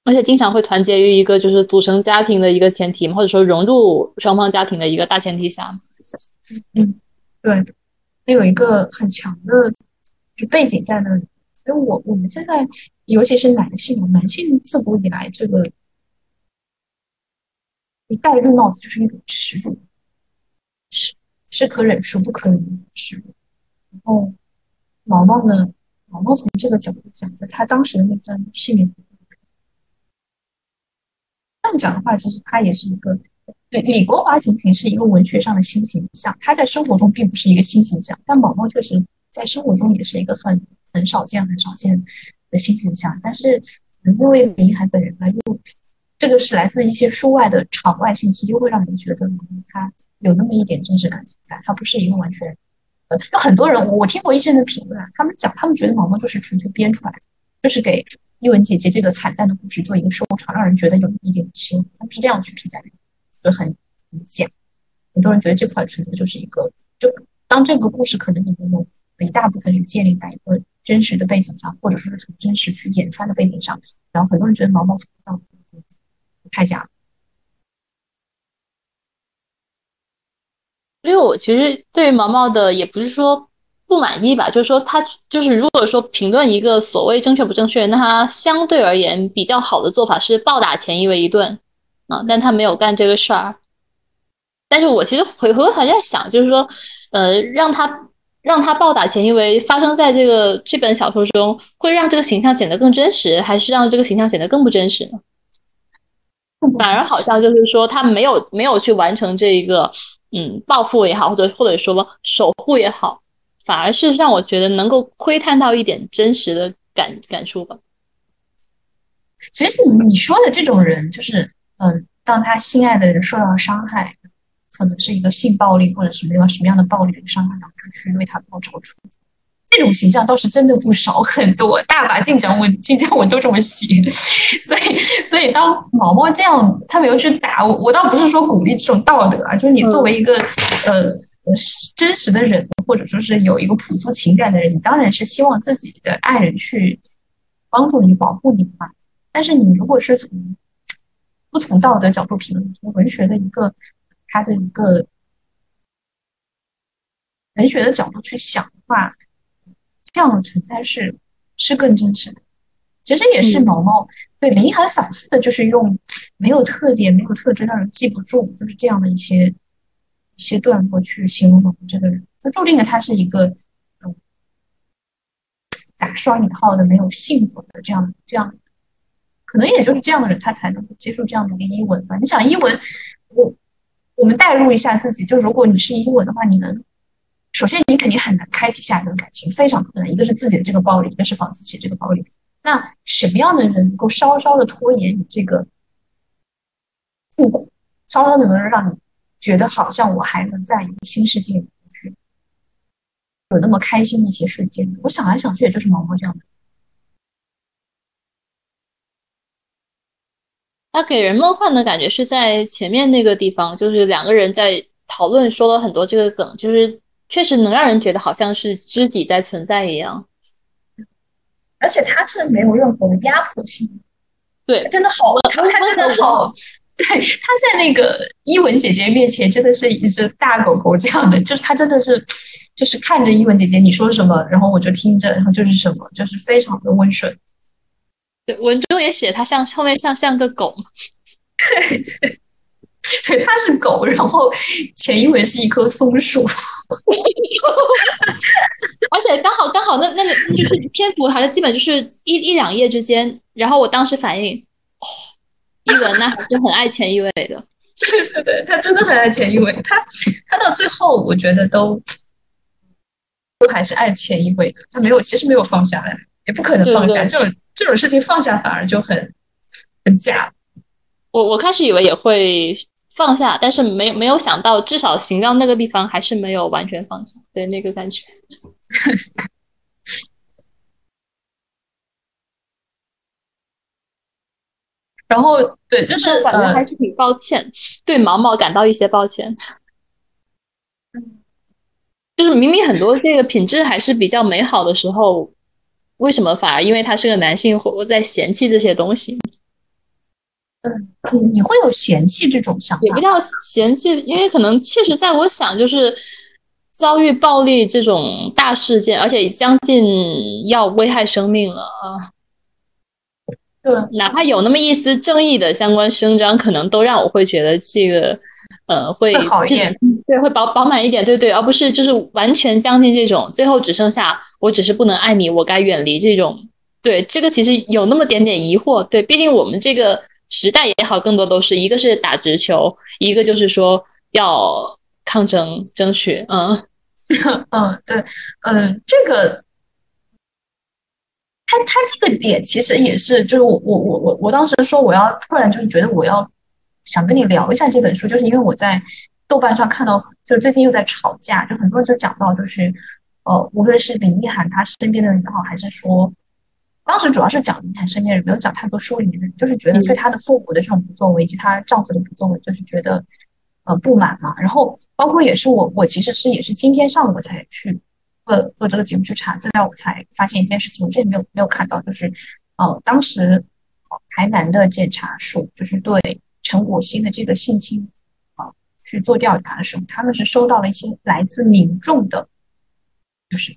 而且经常会团结于一个就是组成家庭的一个前提嘛，或者说融入双方家庭的一个大前提下。嗯，对，它有一个很强的就背景在那里，所以我我们现在。尤其是男性，男性自古以来，这个你戴绿帽子就是一种耻辱，是是可忍孰不可忍的耻辱。然后毛毛呢，毛毛从这个角度讲的，他当时的那份信念。这样讲的话，其实他也是一个李李国华，仅仅是一个文学上的新形象，他在生活中并不是一个新形象，但毛毛确实在生活中也是一个很很少见、很少见。的新形象，但是因为林海本人呢，又这个是来自一些书外的场外信息，又会让人觉得他有那么一点真实感存在。他不是一个完全呃，有很多人我听过一些人的评论，他们讲他们觉得毛毛就是纯粹编出来的，就是给一文姐姐这个惨淡的故事做一个收场，让人觉得有一点希望。他们是这样去评价的，所以很很假。很多人觉得这块纯粹就是一个，就当这个故事可能里面有一大部分是建立在一个。真实的背景上，或者说是从真实去演翻的背景上，然后很多人觉得毛毛虫太假了。因为我其实对毛毛的也不是说不满意吧，就是说他就是如果说评论一个所谓正确不正确，那他相对而言比较好的做法是暴打前一位一顿啊，但他没有干这个事儿。但是我其实回回过头在想，就是说，呃，让他。让他暴打前因为发生在这个这本小说中，会让这个形象显得更真实，还是让这个形象显得更不真实呢？反而好像就是说，他没有没有去完成这一个，嗯，报复也好，或者或者说守护也好，反而是让我觉得能够窥探到一点真实的感感触吧。其实你你说的这种人，就是嗯，当他心爱的人受到伤害。可能是一个性暴力或者什么样什么样的暴力的伤害，让他去为他报仇出。这种形象倒是真的不少，很多大把晋江文、晋江文都这么写。所以，所以当毛毛这样，他没有去打我，我倒不是说鼓励这种道德啊，就是你作为一个呃真实的人，或者说是有一个朴素情感的人，你当然是希望自己的爱人去帮助你、保护你嘛。但是你如果是从不从道德角度评论，从文学的一个。他的一个文学的角度去想的话，这样的存在是是更真实的。其实也是毛毛对林海反复的，就是用没有特点、没有特征，让人记不住，就是这样的一些一些段落去形容毛毛这个人，就注定了他是一个嗯打双引号的没有性格的这样这样，可能也就是这样的人，他才能够接受这样的一个英文吧。你想英文，我。我们代入一下自己，就如果你是英文的话，你能首先你肯定很难开启下一段感情，非常困难。一个是自己的这个暴力，一个是仿自己这个暴力。那什么样的人能够稍稍的拖延你这个痛苦，稍稍的能让你觉得好像我还能在一个新世界里去有那么开心一些瞬间？我想来想去，也就是毛毛这样的。它给人梦幻的感觉是在前面那个地方，就是两个人在讨论，说了很多这个梗，就是确实能让人觉得好像是知己在存在一样，而且他是没有任何的压迫性，对，真的好，他他真的好，对，他在那个伊文姐姐面前真的是一只大狗狗这样的，就是他真的是就是看着伊文姐姐你说什么，然后我就听着，然后就是什么，就是非常的温顺。对，文中也写他像后面像像个狗，对 对，对，它是狗，然后前一文是一棵松树，而且刚好刚好那那个就是篇幅好像基本就是一一两页之间，然后我当时反应，哦，伊文呢还是很爱前一伟的，对对对，他真的很爱前一伟，他他到最后我觉得都都还是爱前一伟的，他没有其实没有放下来，也不可能放下这种这种事情放下反而就很很假。我我开始以为也会放下，但是没没有想到，至少行到那个地方还是没有完全放下，对那个感觉。然后对，就是感觉还是挺抱歉，对毛毛感到一些抱歉。就是明明很多这个品质还是比较美好的时候，为什么反而因为他是个男性，或在嫌弃这些东西？嗯，你会有嫌弃这种想法？也不叫嫌弃，因为可能确实在我想，就是遭遇暴力这种大事件，而且将近要危害生命了啊。对，哪怕有那么一丝正义的相关声张，可能都让我会觉得这个呃会好一点，对，会饱饱满一点，对对，而不是就是完全将近这种，最后只剩下我只是不能爱你，我该远离这种。对，这个其实有那么点点疑惑。对，毕竟我们这个。时代也好，更多都是一个是打直球，一个就是说要抗争、争取。嗯 嗯，对，嗯，这个他他这个点其实也是，就是我我我我我当时说我要突然就是觉得我要想跟你聊一下这本书，就是因为我在豆瓣上看到，就最近又在吵架，就很多人就讲到，就是呃，无论是林奕涵他身边的人也好，还是说。当时主要是讲林涵身边人，没有讲太多书里面的人，就是觉得对她的父母的这种不作为，以及她丈夫的不作为，就是觉得呃不满嘛。然后包括也是我，我其实是也是今天上午我才去做做这个节目去查资料，我才发现一件事情，我之前没有没有看到，就是呃当时台南的检察署就是对陈果新的这个性侵啊去做调查的时候，他们是收到了一些来自民众的，就是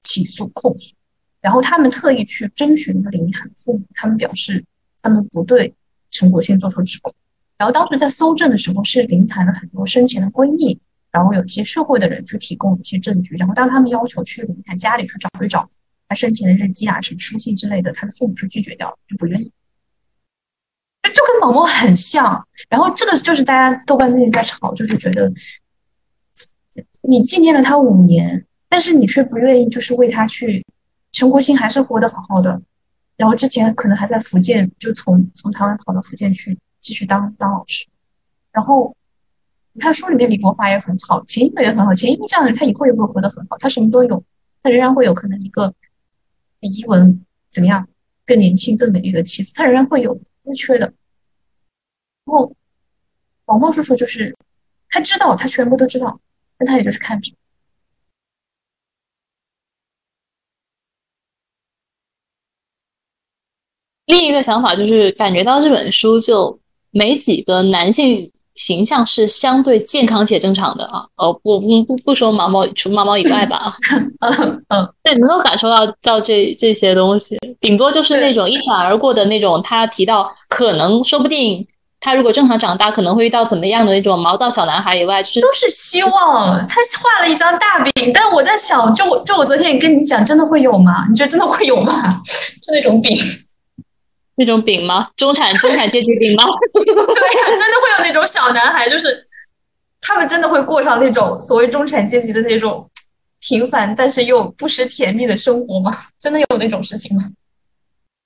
起诉控诉。然后他们特意去征询了林涵父母，他们表示他们不对陈国庆做出指控。然后当时在搜证的时候，是林涵的很多生前的闺蜜，然后有一些社会的人去提供一些证据。然后当他们要求去林涵家里去找一找他生前的日记啊、什么书信之类的，他的父母是拒绝掉了，就不愿意。就跟毛毛很像。然后这个就是大家豆瓣最近在吵，就是觉得你纪念了他五年，但是你却不愿意，就是为他去。陈国兴还是活得好好的，然后之前可能还在福建，就从从台湾跑到福建去继续当当老师。然后你看书里面李国华也很好，钱一伟也很好。钱一伟这样的人，他以后也会活得很好，他什么都有，他仍然会有可能一个比伊文怎么样更年轻、更美丽的妻子，他仍然会有，不缺的。然后王茂叔叔就是他知道，他全部都知道，但他也就是看着。另一个想法就是，感觉到这本书就没几个男性形象是相对健康且正常的啊。哦，不，不，不，不说毛毛，除毛毛以外吧。嗯 嗯，对，能够感受到到这这些东西，顶多就是那种一闪而过的那种。他提到可能说不定他如果正常长大，可能会遇到怎么样的那种毛躁小男孩以外，就是都是希望。他画了一张大饼，但我在想，就我就我昨天也跟你讲，真的会有吗？你觉得真的会有吗？就那种饼。那种饼吗？中产中产阶级饼吗？对呀，真的会有那种小男孩，就是他们真的会过上那种所谓中产阶级的那种平凡但是又不失甜蜜的生活吗？真的有那种事情吗？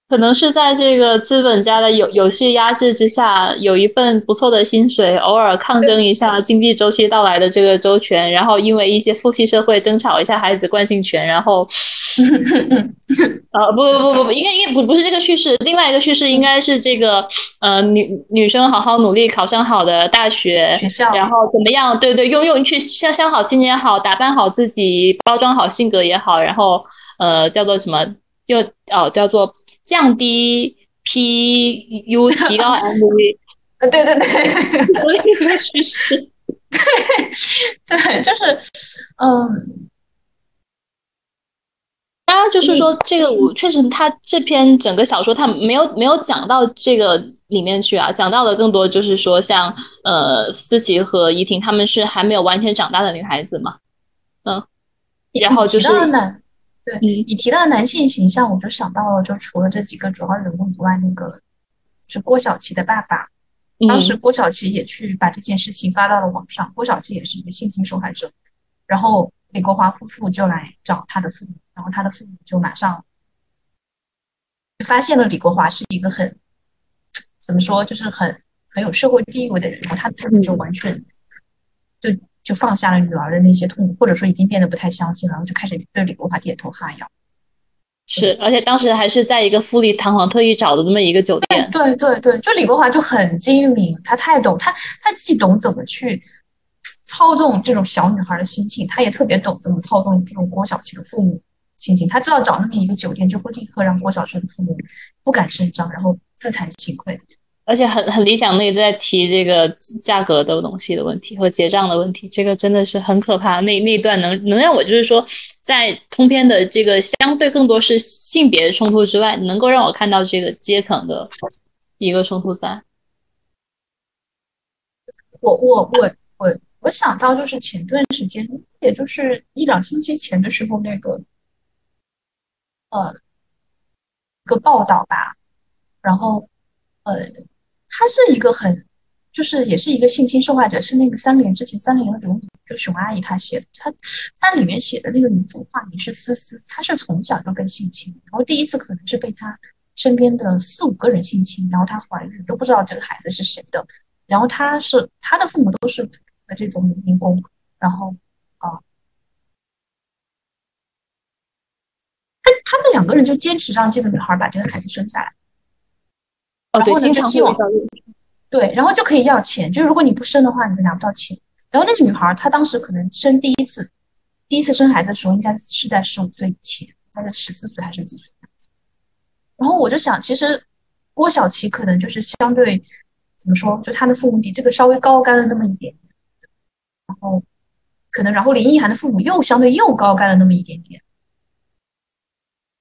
可能是在这个资本家的有有序压制之下，有一份不错的薪水，偶尔抗争一下经济周期到来的这个周全，然后因为一些父系社会争吵一下孩子惯性权，然后，呃，不不不不不，应该应该不不是这个叙事，另外一个叙事应该是这个，呃，女女生好好努力考上好的大学学校，然后怎么样？对对，用用去相相好心也好，打扮好自己，包装好性格也好，然后呃，叫做什么？又哦，叫做。降低 PU 提高 MV，呃，对对对，所以这个趋势，对 对，就是，嗯，当然，就是说这个我确实，他这篇整个小说他没有没有讲到这个里面去啊，讲到的更多就是说，像呃思琪和怡婷他们是还没有完全长大的女孩子嘛，嗯，然后就是男，对你提到的男性形象，我就想到了，就除了这几个主要人物以外，那个是郭晓琪的爸爸，当时郭晓琪也去把这件事情发到了网上，郭晓琪也是一个性侵受害者，然后李国华夫妇就来找他的父母。然后他的父母就马上发现了李国华是一个很怎么说，就是很很有社会地位的人。然后他父母就完全就就放下了女儿的那些痛苦，或者说已经变得不太相信了，然后就开始对李国华点头哈腰。是，而且当时还是在一个富丽堂皇、特意找的那么一个酒店。对对对，就李国华就很精明，他太懂，他他既懂怎么去操纵这种小女孩的心情，他也特别懂怎么操纵这种郭晓琪的父母。心情，他知道找那么一个酒店就会立刻让郭晓琪的父母不敢声张，然后自惭形愧，而且很很理想，那在提这个价格的东西的问题和结账的问题，这个真的是很可怕。那那段能能让我就是说，在通篇的这个相对更多是性别冲突之外，能够让我看到这个阶层的一个冲突在。我我我我我想到就是前段时间，也就是一两星期前的时候那个。呃，一个报道吧，然后，呃，他是一个很，就是也是一个性侵受害者，是那个三联之前三联的刘女，就熊阿姨她写的，她她里面写的那个女主化名是思思，她是从小就被性侵，然后第一次可能是被她身边的四五个人性侵，然后她怀孕都不知道这个孩子是谁的，然后她是她的父母都是的这种农民工，然后啊。他们两个人就坚持让这个女孩把这个孩子生下来，然后经常希望，对，然后就可以要钱，就是如果你不生的话，你就拿不到钱。然后那个女孩她当时可能生第一次，第一次生孩子的时候应该是在十五岁以前，大概十四岁还是几岁样子。然后我就想，其实郭晓琪可能就是相对怎么说，就她的父母比这个稍微高干了那么一点，然后可能然后林奕涵的父母又相对又高干了那么一点点。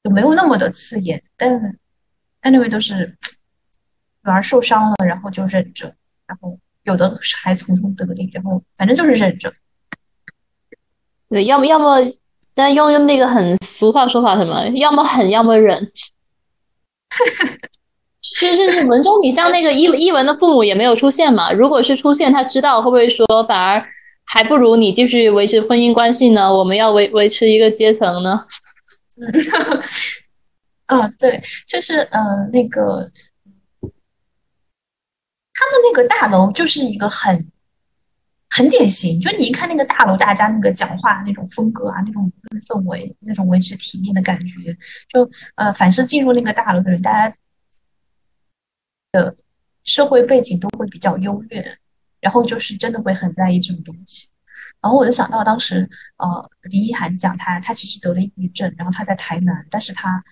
就没有那么的刺眼，但 anyway 都是女儿受伤了，然后就忍着，然后有的还从中得利，然后反正就是忍着。对，要么要么，但用用那个很俗话说法，什么要么狠，要么忍。是是是，文中你像那个伊伊文的父母也没有出现嘛？如果是出现，他知道会不会说，反而还不如你继续维持婚姻关系呢？我们要维维持一个阶层呢？嗯，嗯，对，就是嗯，那个他们那个大楼就是一个很很典型，就你一看那个大楼，大家那个讲话那种风格啊，那种氛围，那种维持体面的感觉，就呃，凡是进入那个大楼的人，大家的社会背景都会比较优越，然后就是真的会很在意这种东西。然后我就想到当时，呃，林奕涵讲他，他其实得了抑郁症，然后他在台南，但是他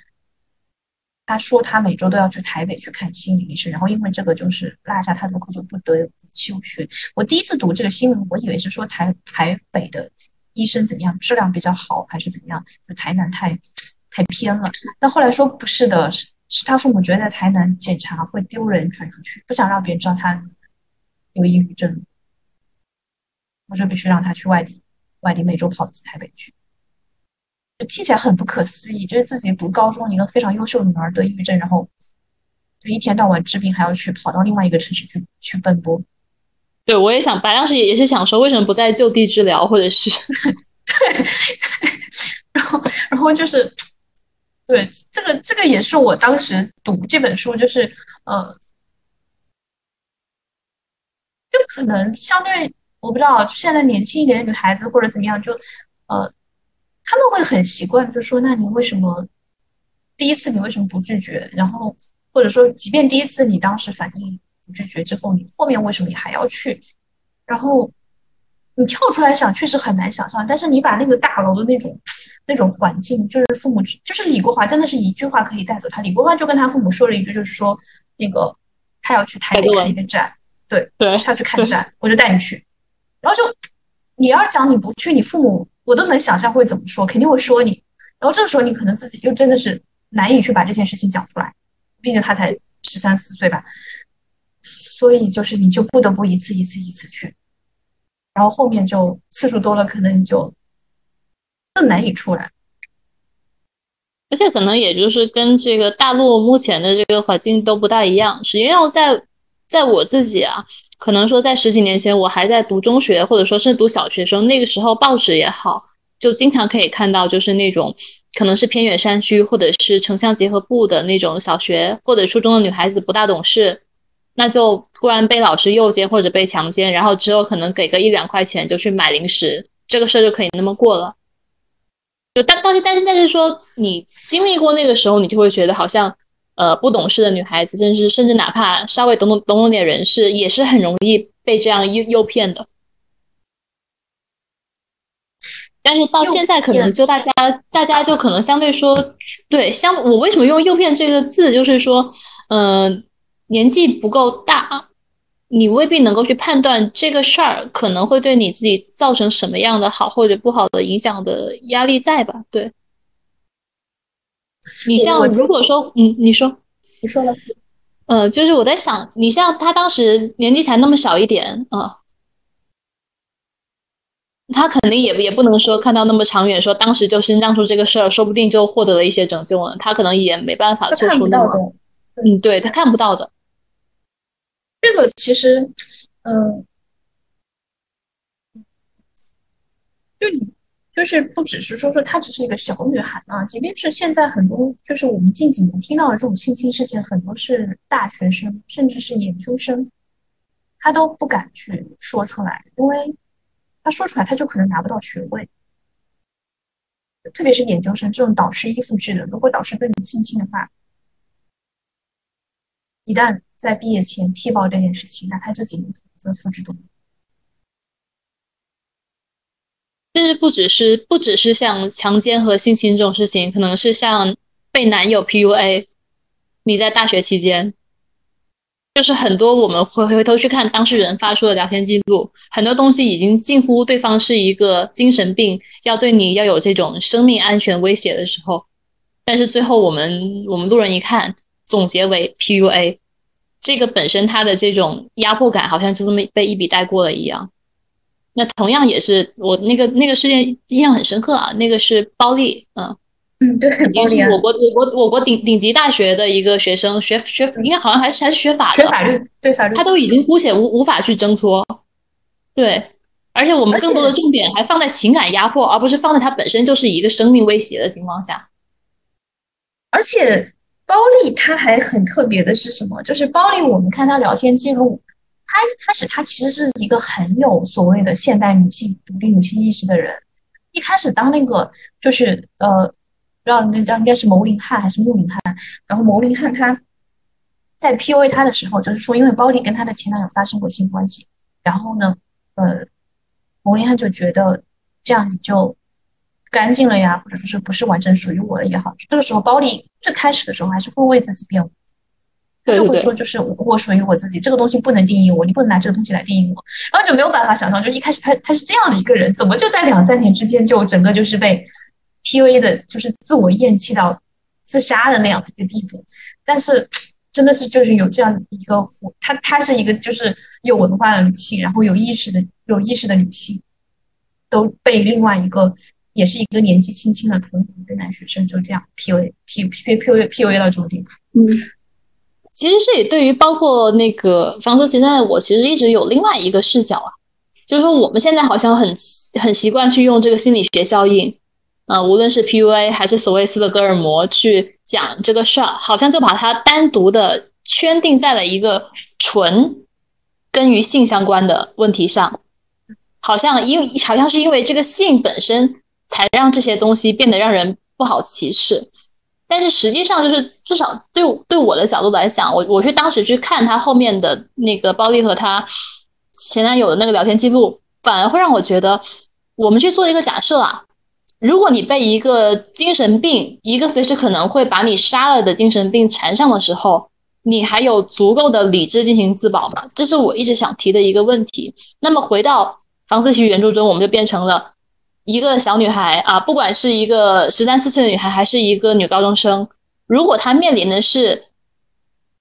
他说他每周都要去台北去看心理医生，然后因为这个就是落下太多课，就不得不休学。我第一次读这个新闻，我以为是说台台北的医生怎么样，质量比较好，还是怎么样，就台南太太偏了。但后来说不是的，是是他父母觉得在台南检查会丢人，传出去，不想让别人知道他有抑郁症。我就必须让他去外地，外地每周跑一次台北去，就听起来很不可思议。就是自己读高中一个非常优秀的女儿得抑郁症，然后就一天到晚治病，还要去跑到另外一个城市去去奔波。对，我也想，白当时也是想说，为什么不在就地治疗，或者是 对，然后然后就是对这个这个也是我当时读这本书，就是呃，就可能相对。我不知道现在年轻一点的女孩子或者怎么样，就呃，他们会很习惯，就说那你为什么第一次你为什么不拒绝？然后或者说，即便第一次你当时反应不拒绝之后，你后面为什么你还要去？然后你跳出来想，确实很难想象。但是你把那个大楼的那种那种环境，就是父母，就是李国华，真的是一句话可以带走他。李国华就跟他父母说了一句，就是说那个他要去台北看一个展，对对，他要去看展，我就带你去。然后就，你要讲你不去，你父母我都能想象会怎么说，肯定会说你。然后这个时候你可能自己又真的是难以去把这件事情讲出来，毕竟他才十三四岁吧，所以就是你就不得不一次一次一次去，然后后面就次数多了，可能你就更难以出来。而且可能也就是跟这个大陆目前的这个环境都不大一样。实际上，在在我自己啊，可能说在十几年前，我还在读中学，或者说是读小学生，那个时候报纸也好，就经常可以看到，就是那种可能是偏远山区或者是城乡结合部的那种小学或者初中的女孩子不大懂事，那就突然被老师诱奸或者被强奸，然后之后可能给个一两块钱就去买零食，这个事儿就可以那么过了。就但但是但是但是说，你经历过那个时候，你就会觉得好像，呃，不懂事的女孩子，甚至甚至哪怕稍微懂懂懂懂点人事，也是很容易被这样诱诱骗的。但是到现在，可能就大家大家就可能相对说，对，相我为什么用“诱骗”这个字，就是说，嗯，年纪不够大。你未必能够去判断这个事儿可能会对你自己造成什么样的好或者不好的影响的压力在吧？对，你像如果说，嗯，你说，你说了，呃，就是我在想，你像他当时年纪才那么小一点啊，他肯定也也不能说看到那么长远，说当时就是让出这个事儿，说不定就获得了一些拯救了。他可能也没办法做出那么，嗯，对他看不到的。这个其实，嗯，就你就是不只是说说她只是一个小女孩啊，即便是现在很多就是我们近几年听到的这种性侵事件，很多是大学生甚至是研究生，他都不敢去说出来，因为他说出来他就可能拿不到学位，特别是研究生这种导师依附制的，如果导师对你性侵的话，一旦。在毕业前踢爆这件事情，那他这几年可能就复制东流。甚至不只是不只是像强奸和性侵这种事情，可能是像被男友 PUA。你在大学期间，就是很多我们会回头去看当事人发出的聊天记录，很多东西已经近乎对方是一个精神病，要对你要有这种生命安全威胁的时候，但是最后我们我们路人一看，总结为 PUA。这个本身它的这种压迫感，好像就这么被一笔带过了一样。那同样也是我那个那个事件印象很深刻啊，那个是包丽，嗯嗯，对，包丽，我国我国我国顶顶级大学的一个学生，学学应该好像还是还是学法的，学法律，对法律，他都已经姑且无无法去挣脱，对，而且我们更多的重点还放在情感压迫，而不是放在他本身就是一个生命威胁的情况下，而且。包丽她还很特别的是什么？就是包丽，我们看她聊天记录，他一开始他其实是一个很有所谓的现代女性、独立女性意识的人。一开始当那个就是呃，不知道那叫应该是牟林汉还是穆林汉，然后牟林汉他在 PUA 他的时候，就是说因为包丽跟她的前男友发生过性关系，然后呢，呃，牟林汉就觉得这样你就。干净了呀，或者说是不是完整属于我的也好，这个时候包丽最开始的时候还是会为自己辩护，就会说就是我属于我自己，这个东西不能定义我，你不能拿这个东西来定义我，然后就没有办法想象，就一开始他他是这样的一个人，怎么就在两三年之间就整个就是被 PUA 的，就是自我厌弃到自杀的那样的一个地步，但是真的是就是有这样一个，她她是一个就是有文化的女性，然后有意识的有意识的女性，都被另外一个。也是一个年纪轻轻的同龄的男学生，就这样 P u a P P P U A P U A 到这种地步。嗯，其实这也对于包括那个房子现在，我其实一直有另外一个视角啊，就是说我们现在好像很很习惯去用这个心理学效应，啊，无论是 P U A 还是所谓斯德哥尔摩去讲这个事儿，好像就把它单独的圈定在了一个纯跟与性相关的问题上，好像因好像是因为这个性本身。才让这些东西变得让人不好歧视，但是实际上就是至少对对我的角度来讲，我我去当时去看他后面的那个包丽和他前男友的那个聊天记录，反而会让我觉得，我们去做一个假设啊，如果你被一个精神病，一个随时可能会把你杀了的精神病缠上的时候，你还有足够的理智进行自保吗？这是我一直想提的一个问题。那么回到房思琪原著中，我们就变成了。一个小女孩啊，不管是一个十三四岁的女孩，还是一个女高中生，如果她面临的是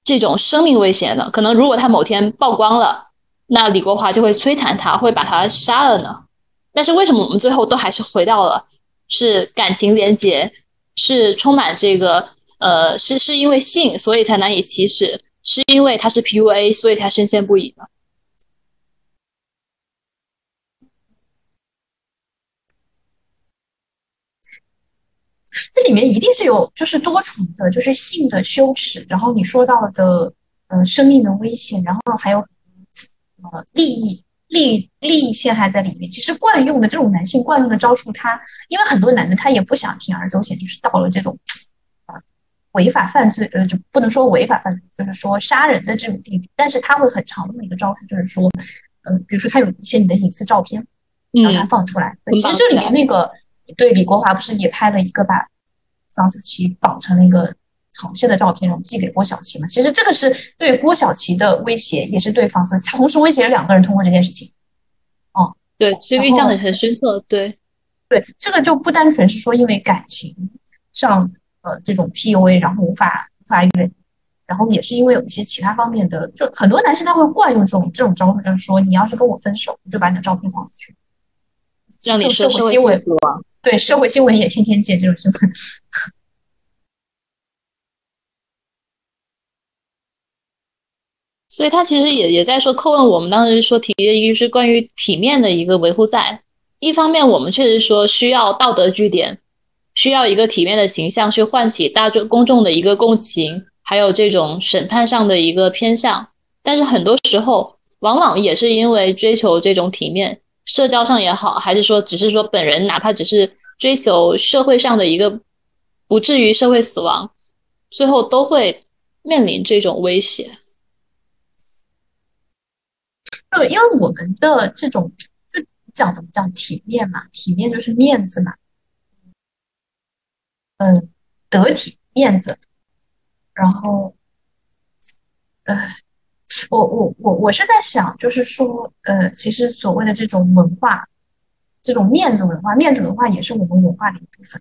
这种生命危险的，可能如果她某天曝光了，那李国华就会摧残她，会把她杀了呢？但是为什么我们最后都还是回到了是感情连结，是充满这个呃，是是因为性所以才难以启齿，是因为他是 PUA 所以才深陷不已呢？这里面一定是有就是多重的，就是性的羞耻，然后你说到的呃生命的危险，然后还有呃利益。利利益陷害在里面，其实惯用的这种男性惯用的招数，他因为很多男的他也不想铤而走险，就是到了这种啊违法犯罪，呃就不能说违法犯罪，就是说杀人的这种地步，但是他会很常用的一个招数，就是说，嗯，比如说他有一些你的隐私照片，让他放出来。其实这里面那个对李国华不是也拍了一个把房思琪绑成了一个。螃蟹的照片，然后寄给郭晓琪嘛？其实这个是对郭晓琪的威胁，也是对房思琪，同时威胁了两个人通过这件事情。哦，对，这个印象很很深刻。对，对，这个就不单纯是说因为感情上呃这种 PUA，然后无法无法忍，然后也是因为有一些其他方面的，就很多男生他会惯用这种这种招数，就是说你要是跟我分手，我就把你的照片放出去，让你社会新闻对社会新闻也天天见这种新闻。所以他其实也也在说扣问我们当时说提的一个是关于体面的一个维护，在一方面我们确实说需要道德据点，需要一个体面的形象去唤起大众公众的一个共情，还有这种审判上的一个偏向。但是很多时候，往往也是因为追求这种体面，社交上也好，还是说只是说本人哪怕只是追求社会上的一个不至于社会死亡，最后都会面临这种威胁。就因为我们的这种就讲怎么讲体面嘛，体面就是面子嘛，嗯，得体面子，然后，呃，我我我我是在想，就是说，呃，其实所谓的这种文化，这种面子文化，面子文化也是我们文化的一部分。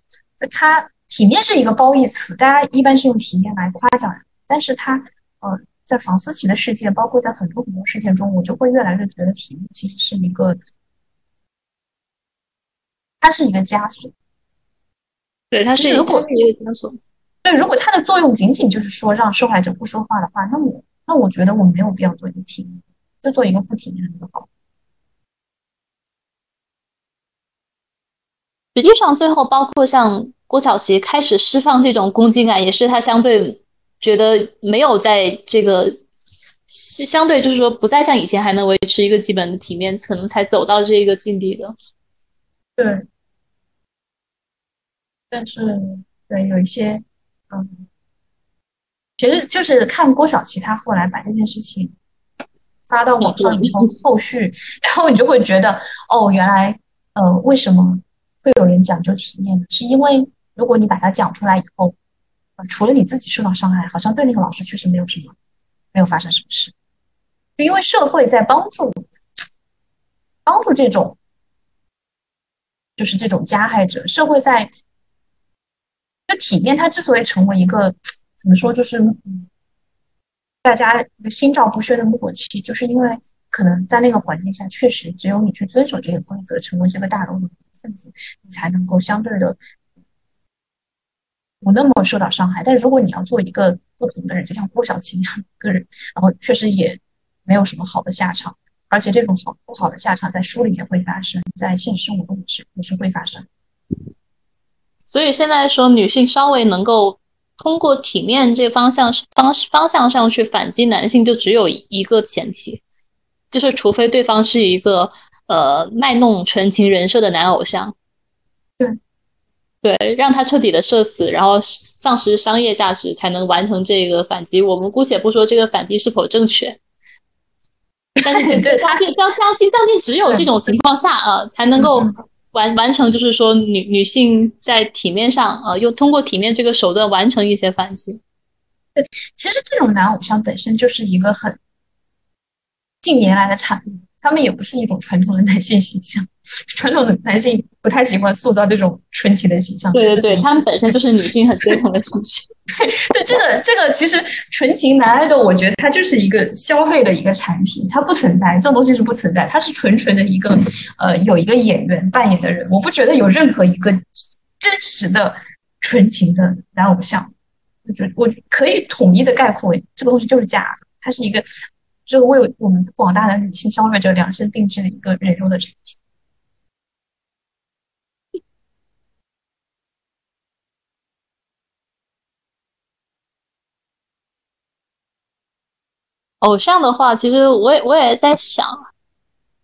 它体面是一个褒义词，大家一般是用体面来夸奖人，但是它，呃。在房思琪的事件，包括在很多很多事件中，我就会越来越觉得体面其实是一个，它是一个枷锁。对，它是如果一个枷锁。对，如果它的作用仅仅就是说让受害者不说话的话，那我那我觉得我没有必要做一个体面，就做一个不体面的就好。实际上，最后包括像郭晓琪开始释放这种攻击感，也是他相对。觉得没有在这个相对，就是说不再像以前还能维持一个基本的体面，可能才走到这个境地的。对，但是对有一些，嗯，其实就是看郭晓琪她后来把这件事情发到网上以后，后续，然后你就会觉得，哦，原来，呃，为什么会有人讲究体面呢？是因为如果你把它讲出来以后。除了你自己受到伤害，好像对那个老师确实没有什么，没有发生什么事。就因为社会在帮助，帮助这种，就是这种加害者。社会在，就体面，它之所以成为一个怎么说，就是嗯大家一个心照不宣的默契，就是因为可能在那个环境下，确实只有你去遵守这个规则，成为这个大楼的分子，你才能够相对的。不那么受到伤害，但是如果你要做一个不同的人，就像郭晓琴一样个人，然后确实也没有什么好的下场，而且这种好不好的下场在书里面会发生，在现实生活中也是也是会发生。所以现在说女性稍微能够通过体面这方向方方向上去反击男性，就只有一个前提，就是除非对方是一个呃卖弄纯情人设的男偶像。对。对，让他彻底的社死，然后丧失商业价值，才能完成这个反击。我们姑且不说这个反击是否正确，但是 对相信相相信相信，只有这种情况下啊，才能够完完成，就是说女女性在体面上啊，又通过体面这个手段完成一些反击。对，其实这种男偶像本身就是一个很近年来的产物，他们也不是一种传统的男性形象。传统的男性不太喜欢塑造这种纯情的形象。对对对，他们本身就是女性很追捧的情绪。对 对，这个这个其实纯情男爱豆，我觉得它就是一个消费的一个产品，它不存在这种东西是不存在，它是纯纯的一个呃有一个演员扮演的人，我不觉得有任何一个真实的纯情的男偶像，我觉得我可以统一的概括为这个东西就是假的，它是一个就为我们广大的女性消费者量身定制的一个人肉的产品。偶像的话，其实我也我也在想，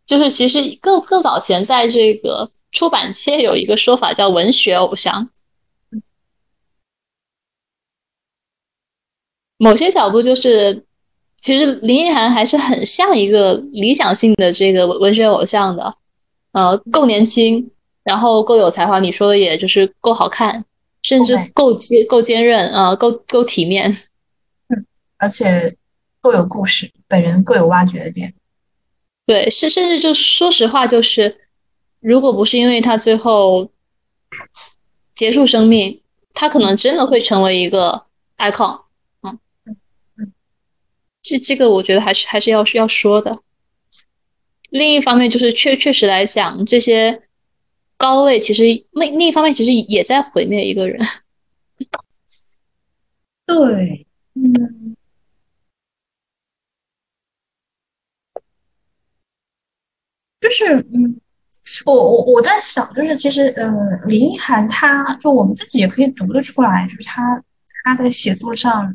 就是其实更更早前，在这个出版界有一个说法叫文学偶像。某些角度就是，其实林奕涵还是很像一个理想性的这个文学偶像的，呃，够年轻，然后够有才华，你说的也就是够好看，甚至够坚够坚韧啊，够够体面，嗯，而且。各有故事，本人各有挖掘的点。对，甚甚至就说实话，就是如果不是因为他最后结束生命，他可能真的会成为一个 icon。嗯嗯，这这个我觉得还是还是要要说的。另一方面，就是确确实来讲，这些高位其实另另一方面其实也在毁灭一个人。对，嗯。就是嗯，我我我在想，就是其实呃，林奕涵他就我们自己也可以读得出来，就是他他在写作上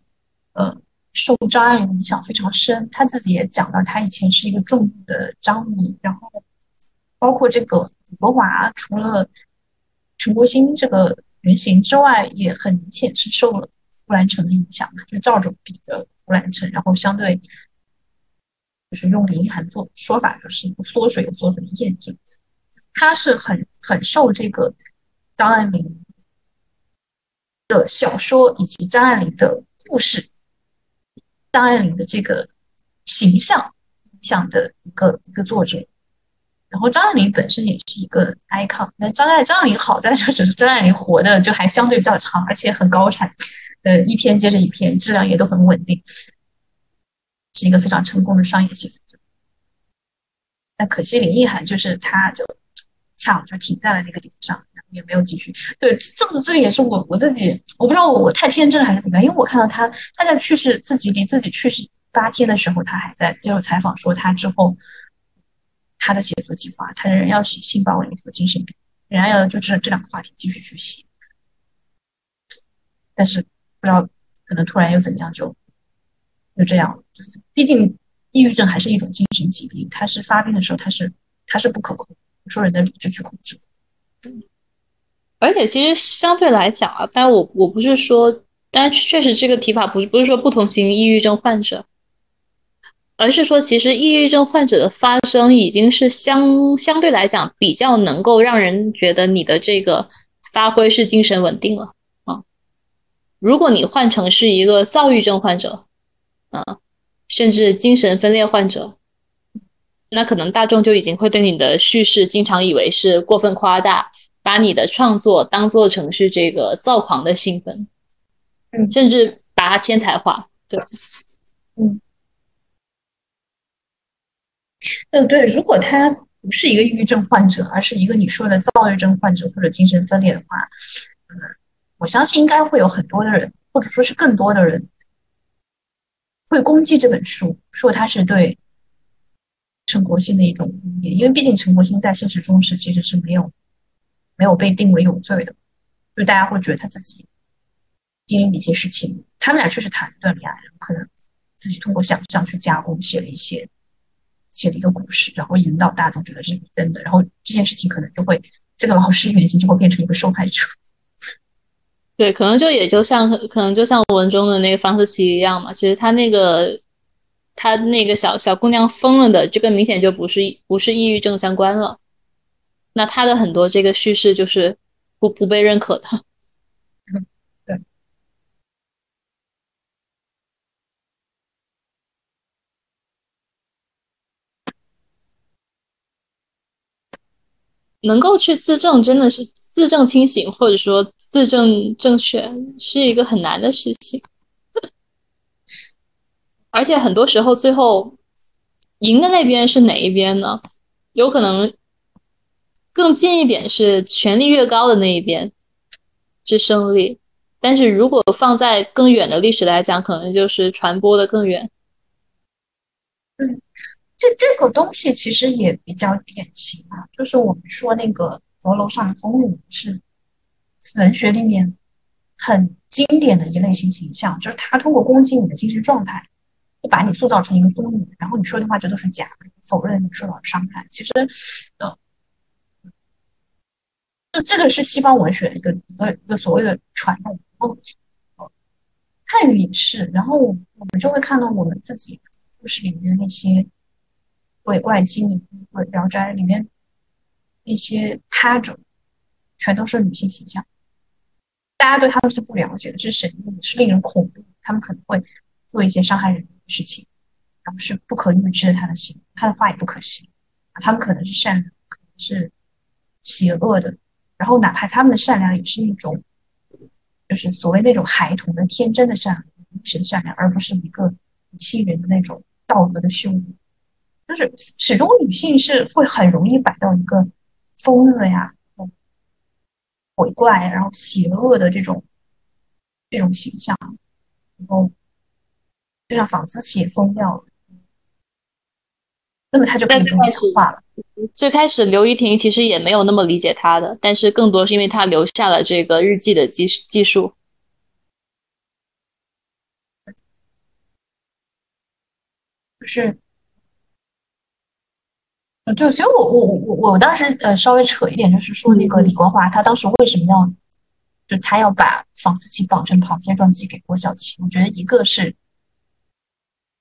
呃受张爱玲影响非常深。他自己也讲到，他以前是一个重度的张迷，然后包括这个李国华，除了陈国兴这个原型之外，也很明显是受了胡兰成的影响就照着比的胡兰成，然后相对。就是用林一涵做说法，就是一个缩水有缩水的验证。他是很很受这个张爱玲的小说以及张爱玲的故事、张爱玲的这个形象影响的一个一个作者。然后张爱玲本身也是一个 icon，那张爱张爱玲好在就是张爱玲活的就还相对比较长，而且很高产，呃，一篇接着一篇，质量也都很稳定。是一个非常成功的商业写作者，但可惜林奕涵就是他，就恰好就停在了那个点上，然后也没有继续。对，这个这个也是我我自己，我不知道我太天真了还是怎么样，因为我看到他他在去世自己离自己去世八天的时候，他还在接受采访说他之后他的写作计划，他仍然要写性暴力和精神病，仍然要就这这两个话题继续去写，但是不知道可能突然又怎么样就。就这样，就是毕竟抑郁症还是一种精神疾病，它是发病的时候，它是它是不可控，说人的理智去控制。而且其实相对来讲啊，但我我不是说，但确实这个提法不是不是说不同型抑郁症患者，而是说其实抑郁症患者的发生已经是相相对来讲比较能够让人觉得你的这个发挥是精神稳定了啊。如果你换成是一个躁郁症患者。啊，甚至精神分裂患者，那可能大众就已经会对你的叙事经常以为是过分夸大，把你的创作当做成是这个躁狂的兴奋，嗯，甚至把它天才化，对，嗯，嗯，对，如果他不是一个抑郁症患者，而是一个你说的躁郁症患者或者精神分裂的话，嗯，我相信应该会有很多的人，或者说是更多的人。会攻击这本书，说他是对陈国兴的一种污蔑，因为毕竟陈国兴在现实中是其实是没有没有被定为有罪的，就大家会觉得他自己经历的一些事情，他们俩确实谈了一段恋爱，可能自己通过想象去加工写了一些写了一个故事，然后引导大众觉得这是真的，然后这件事情可能就会这个老师原型就会变成一个受害者。对，可能就也就像，可能就像文中的那个方思琪一样嘛。其实他那个，他那个小小姑娘疯了的，这个明显就不是不是抑郁症相关了。那他的很多这个叙事就是不不被认可的。对。能够去自证，真的是自证清醒，或者说自证正确，是一个很难的事情。而且很多时候，最后赢的那边是哪一边呢？有可能更近一点是权力越高的那一边是胜利，但是如果放在更远的历史来讲，可能就是传播的更远。嗯，这这个东西其实也比较典型啊，就是我们说那个阁楼上的疯女是文学里面很经典的一类型形象，就是他通过攻击你的精神状态。就把你塑造成一个疯女，然后你说的话就都是假的，否认你受到的伤害。其实，呃，这这个是西方文学一个一个一个所谓的传统。然后，汉语也是。然后我们就会看到我们自己故事里面的那些鬼怪精灵、鬼聊斋里面那些他者，全都是女性形象。大家对他们是不了解的，是神秘，是令人恐怖。他们可能会做一些伤害人的。事情，然后是不可预知的，他的心，他的话也不可信。他们可能是善良，可能是邪恶的。然后，哪怕他们的善良也是一种，就是所谓那种孩童的天真的善良、真实的善良，而不是一个女性人的那种道德的羞辱。就是始终女性是会很容易摆到一个疯子呀、鬼怪，然后邪恶的这种这种形象，然后。就像纺丝器也封掉了，那么他就可以讲话了。最开始刘依婷其实也没有那么理解他的，但是更多是因为他留下了这个日记的技技术。就是，就所以，我我我我我当时呃稍微扯一点，就是说那个李国华他当时为什么要，就他要把房思琪绑成螃蟹状寄给郭晓琪？我觉得一个是。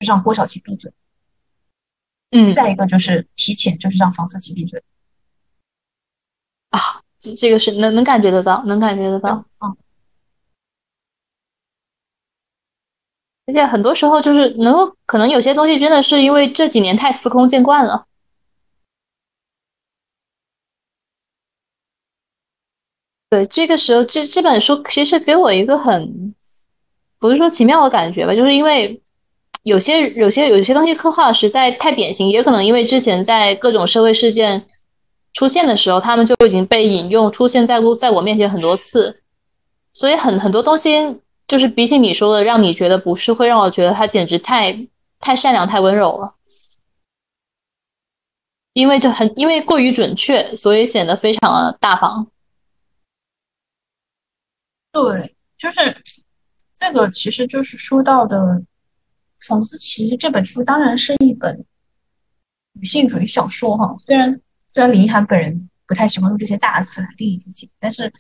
就让郭晓琪闭嘴，嗯，再一个就是提前就是让房思琪闭嘴啊，这这个是能能感觉得到，能感觉得到，嗯，而且很多时候就是能够可能有些东西真的是因为这几年太司空见惯了，对，这个时候这这本书其实给我一个很不是说奇妙的感觉吧，就是因为。有些有些有些东西刻画实在太典型，也可能因为之前在各种社会事件出现的时候，他们就已经被引用出现在在我面前很多次，所以很很多东西就是比起你说的，让你觉得不是，会让我觉得他简直太太善良、太温柔了，因为就很因为过于准确，所以显得非常的大方。对，就是这个，其实就是说到的。房思琪这本书当然是一本女性主义小说哈，虽然虽然林一涵本人不太喜欢用这些大词来定义自己，但是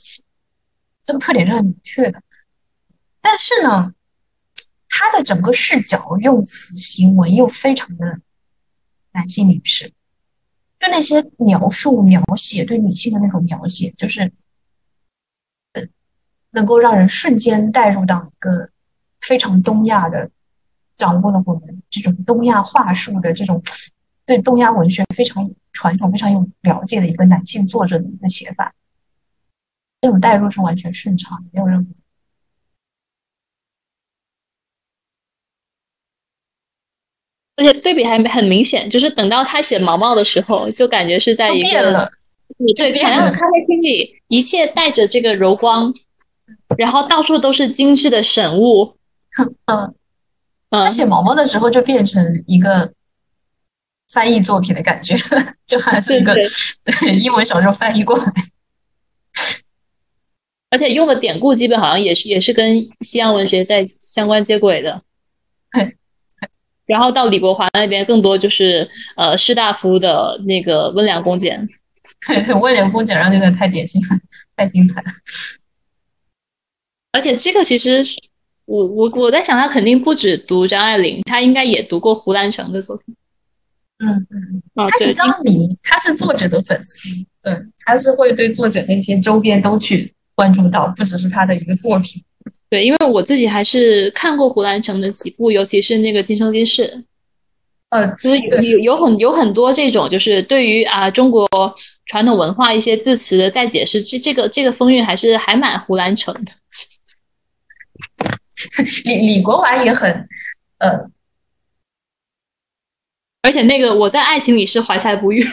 这个特点是很明确的。但是呢，他的整个视角、用词、行为又非常的男性凝视，就那些描述、描写对女性的那种描写，就是，能够让人瞬间带入到一个非常东亚的。掌握了我们这种东亚话术的这种对东亚文学非常传统、非常有了解的一个男性作者的一个写法，这种代入是完全顺畅，没有任何。而且对比还很明显，就是等到他写毛毛的时候，就感觉是在一个对同样的咖啡厅里，一切带着这个柔光，然后到处都是精致的神物，嗯。嗯写毛毛的时候就变成一个翻译作品的感觉，就好像是一个对 英文小说翻译过来，而且用的典故基本好像也是也是跟西洋文学在相关接轨的。对，然后到李国华那边更多就是呃士大夫的那个温良恭俭，对温良恭俭，让那个太典型了，太精彩了。而且这个其实。我我我在想，他肯定不止读张爱玲，他应该也读过胡兰成的作品。嗯嗯，他是张迷，他是作者的粉丝，对，他是会对作者那些周边都去关注到，不只是他的一个作品。对，因为我自己还是看过胡兰成的几部，尤其是那个《今生今世》。呃，就是有有有很有很多这种，就是对于啊中国传统文化一些字词的再解释，这这个这个风韵还是还蛮胡兰成的。李李国华也很，呃，而且那个我在爱情里是怀才不遇。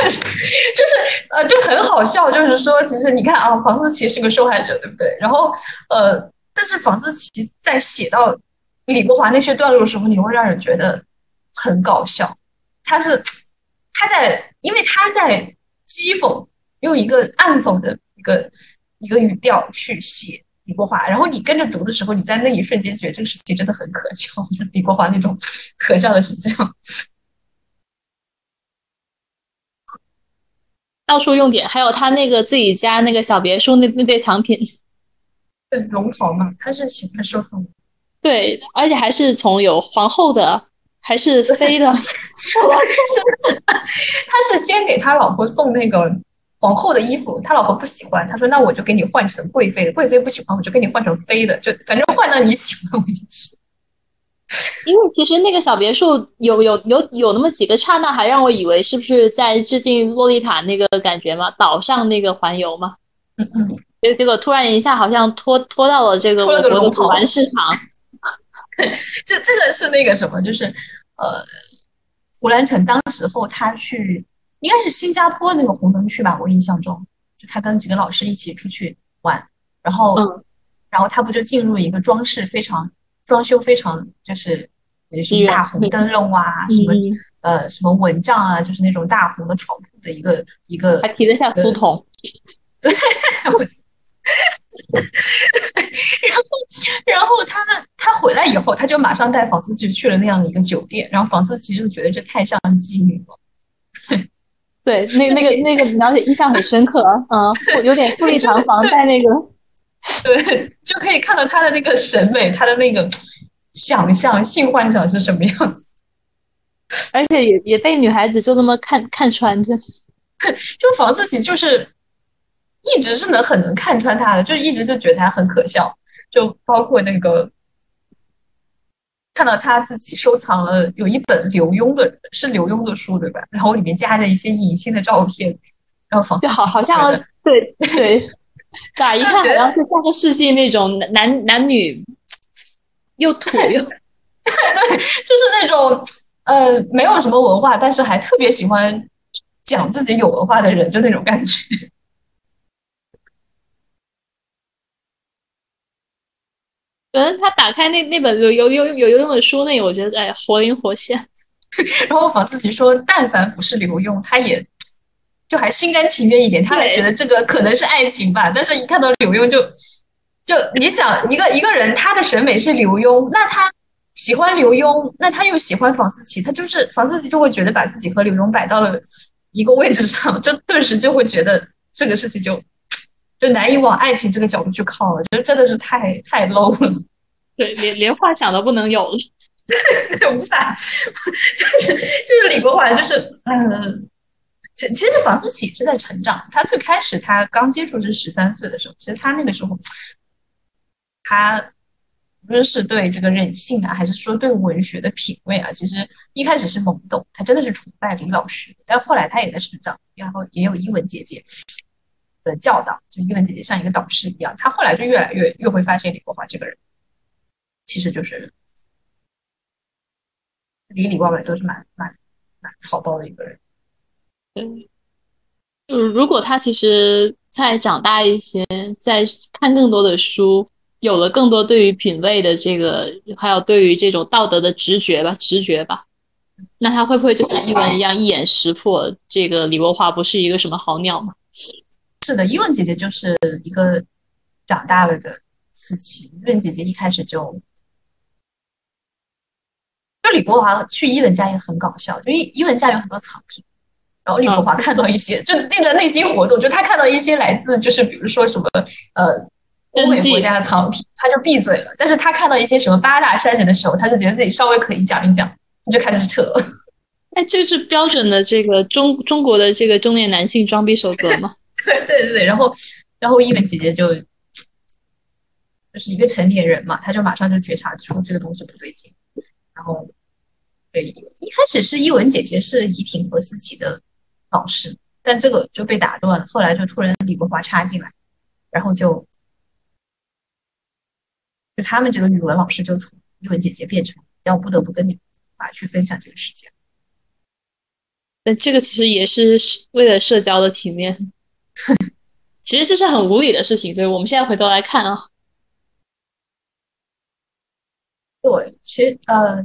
就是呃，就很好笑。就是说，其实你看啊，房思琪是个受害者，对不对？然后呃，但是房思琪在写到李国华那些段落的时候，你会让人觉得很搞笑。他是他在，因为他在讥讽，用一个暗讽的一个一个语调去写李国华。然后你跟着读的时候，你在那一瞬间觉得这个事情真的很可笑，就是李国华那种可笑的形象。到处用点，还有他那个自己家那个小别墅那那堆藏品，对龙袍嘛，他是喜欢收藏。对，而且还是从有皇后的，还是妃的。是，他是先给他老婆送那个皇后的衣服，他老婆不喜欢，他说那我就给你换成贵妃的，贵妃不喜欢，我就给你换成妃的，就反正换到你喜欢为止。因为其实那个小别墅有有有有那么几个刹那，还让我以为是不是在致敬洛丽塔那个感觉嘛？岛上那个环游嘛，嗯嗯，结结果突然一下好像拖拖到了这个我国的古玩市场。这这个是那个什么，就是呃，胡兰成当时候他去应该是新加坡那个红灯区吧，我印象中就他跟几个老师一起出去玩，然后然后他不就进入一个装饰非常。装修非常就是就是大红灯笼啊，什么呃什么蚊帐啊，就是那种大红的床铺的一个一个，还提得下书童。对，然后然后他他回来以后，他就马上带房思琪去了那样的一个酒店，然后房思琪就觉得这太像妓女了。对，那那个那个描写印象很深刻啊，有点富丽堂皇在那个。对，就可以看到他的那个审美，他的那个想象、性幻想是什么样子，而且也也被女孩子就那么看看穿着。就房思琪就是一直是能很能看穿他的，就一直就觉得他很可笑。就包括那个看到他自己收藏了有一本刘墉的，是刘墉的书对吧？然后里面夹着一些隐性的照片，然后仿就好好像对对。乍 一看好像是上个世纪那种男男女又土又对对，就是那种呃没有什么文化，但是还特别喜欢讲自己有文化的人，就那种感觉。嗯，他打开那那本有有有有用的书，那我觉得哎活灵活现。然后房思琪说，但凡不是刘墉，他也。就还心甘情愿一点，他还觉得这个可能是爱情吧。但是，一看到刘墉，就就你想，一个一个人，他的审美是刘墉，那他喜欢刘墉，那他又喜欢房思琪，他就是房思琪就会觉得把自己和刘墉摆到了一个位置上，就顿时就会觉得这个事情就就难以往爱情这个角度去靠了，觉得真的是太太 low 了。对，连连幻想都不能有了，对 无法，就是就是李国华，就是嗯。其其实房思琪是在成长。他最开始他刚接触是十三岁的时候，其实他那个时候，他无论是对这个人性啊，还是说对文学的品味啊，其实一开始是懵懂。他真的是崇拜李老师的，但后来他也在成长，然后也有英文姐姐的教导，就英文姐姐像一个导师一样。他后来就越来越越会发现李国华这个人，其实就是里里外外都是蛮蛮蛮草包的一个人。嗯，就如果他其实再长大一些，再看更多的书，有了更多对于品味的这个，还有对于这种道德的直觉吧，直觉吧，那他会不会就像伊文一样一眼识破这个李国华不是一个什么好鸟吗？是的，伊文姐姐就是一个长大了的思琪。伊文姐姐一开始就，就李国华去伊文家也很搞笑，就伊伊文家有很多藏品。然后李国华看到一些，就那个内心活动，就他看到一些来自，就是比如说什么呃欧美国家的藏品，他就闭嘴了。但是他看到一些什么八大山人的时候，他就觉得自己稍微可以讲一讲，他就开始扯。哎，这是标准的这个中中国的这个中年男性装逼守则吗？对对对。然后然后伊文姐姐就就是一个成年人嘛，他就马上就觉察出这个东西不对劲，然后对一开始是伊文姐姐是怡婷和思琪的老师，但这个就被打断了，后来就突然李国华插进来，然后就就他们这个语文老师就从伊文姐姐变成要不得不跟李国华去分享这个世界。那这个其实也是为了社交的体面，其实这是很无理的事情。对，我们现在回头来看啊，对，其实呃，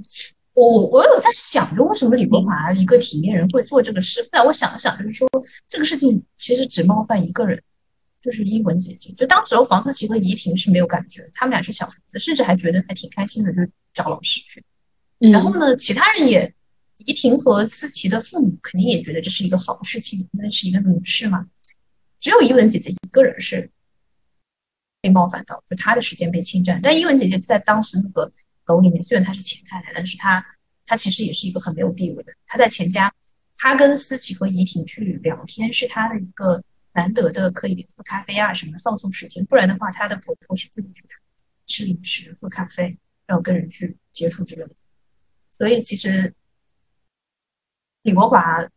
我我有在想，着为什么李国华一个体面人会做这个事？后来我想了想，就是说这个事情其实只冒犯一个人，就是英文姐姐。就当时候房思琪和怡婷是没有感觉，他们俩是小孩子，甚至还觉得还挺开心的，就找老师去。然后呢，其他人也。怡婷和思琪的父母肯定也觉得这是一个好事情，那是一个女士嘛。只有伊文姐姐一个人是被冒犯到，就她的时间被侵占。但伊文姐姐在当时那个楼里面，虽然她是钱太太，但是她她其实也是一个很没有地位的。她在钱家，她跟思琪和怡婷去聊天，是她的一个难得的可以喝咖啡啊什么放松时间。不然的话，她的婆婆是不允许她吃零食、喝咖啡，然后跟人去接触之类的。所以其实。李国华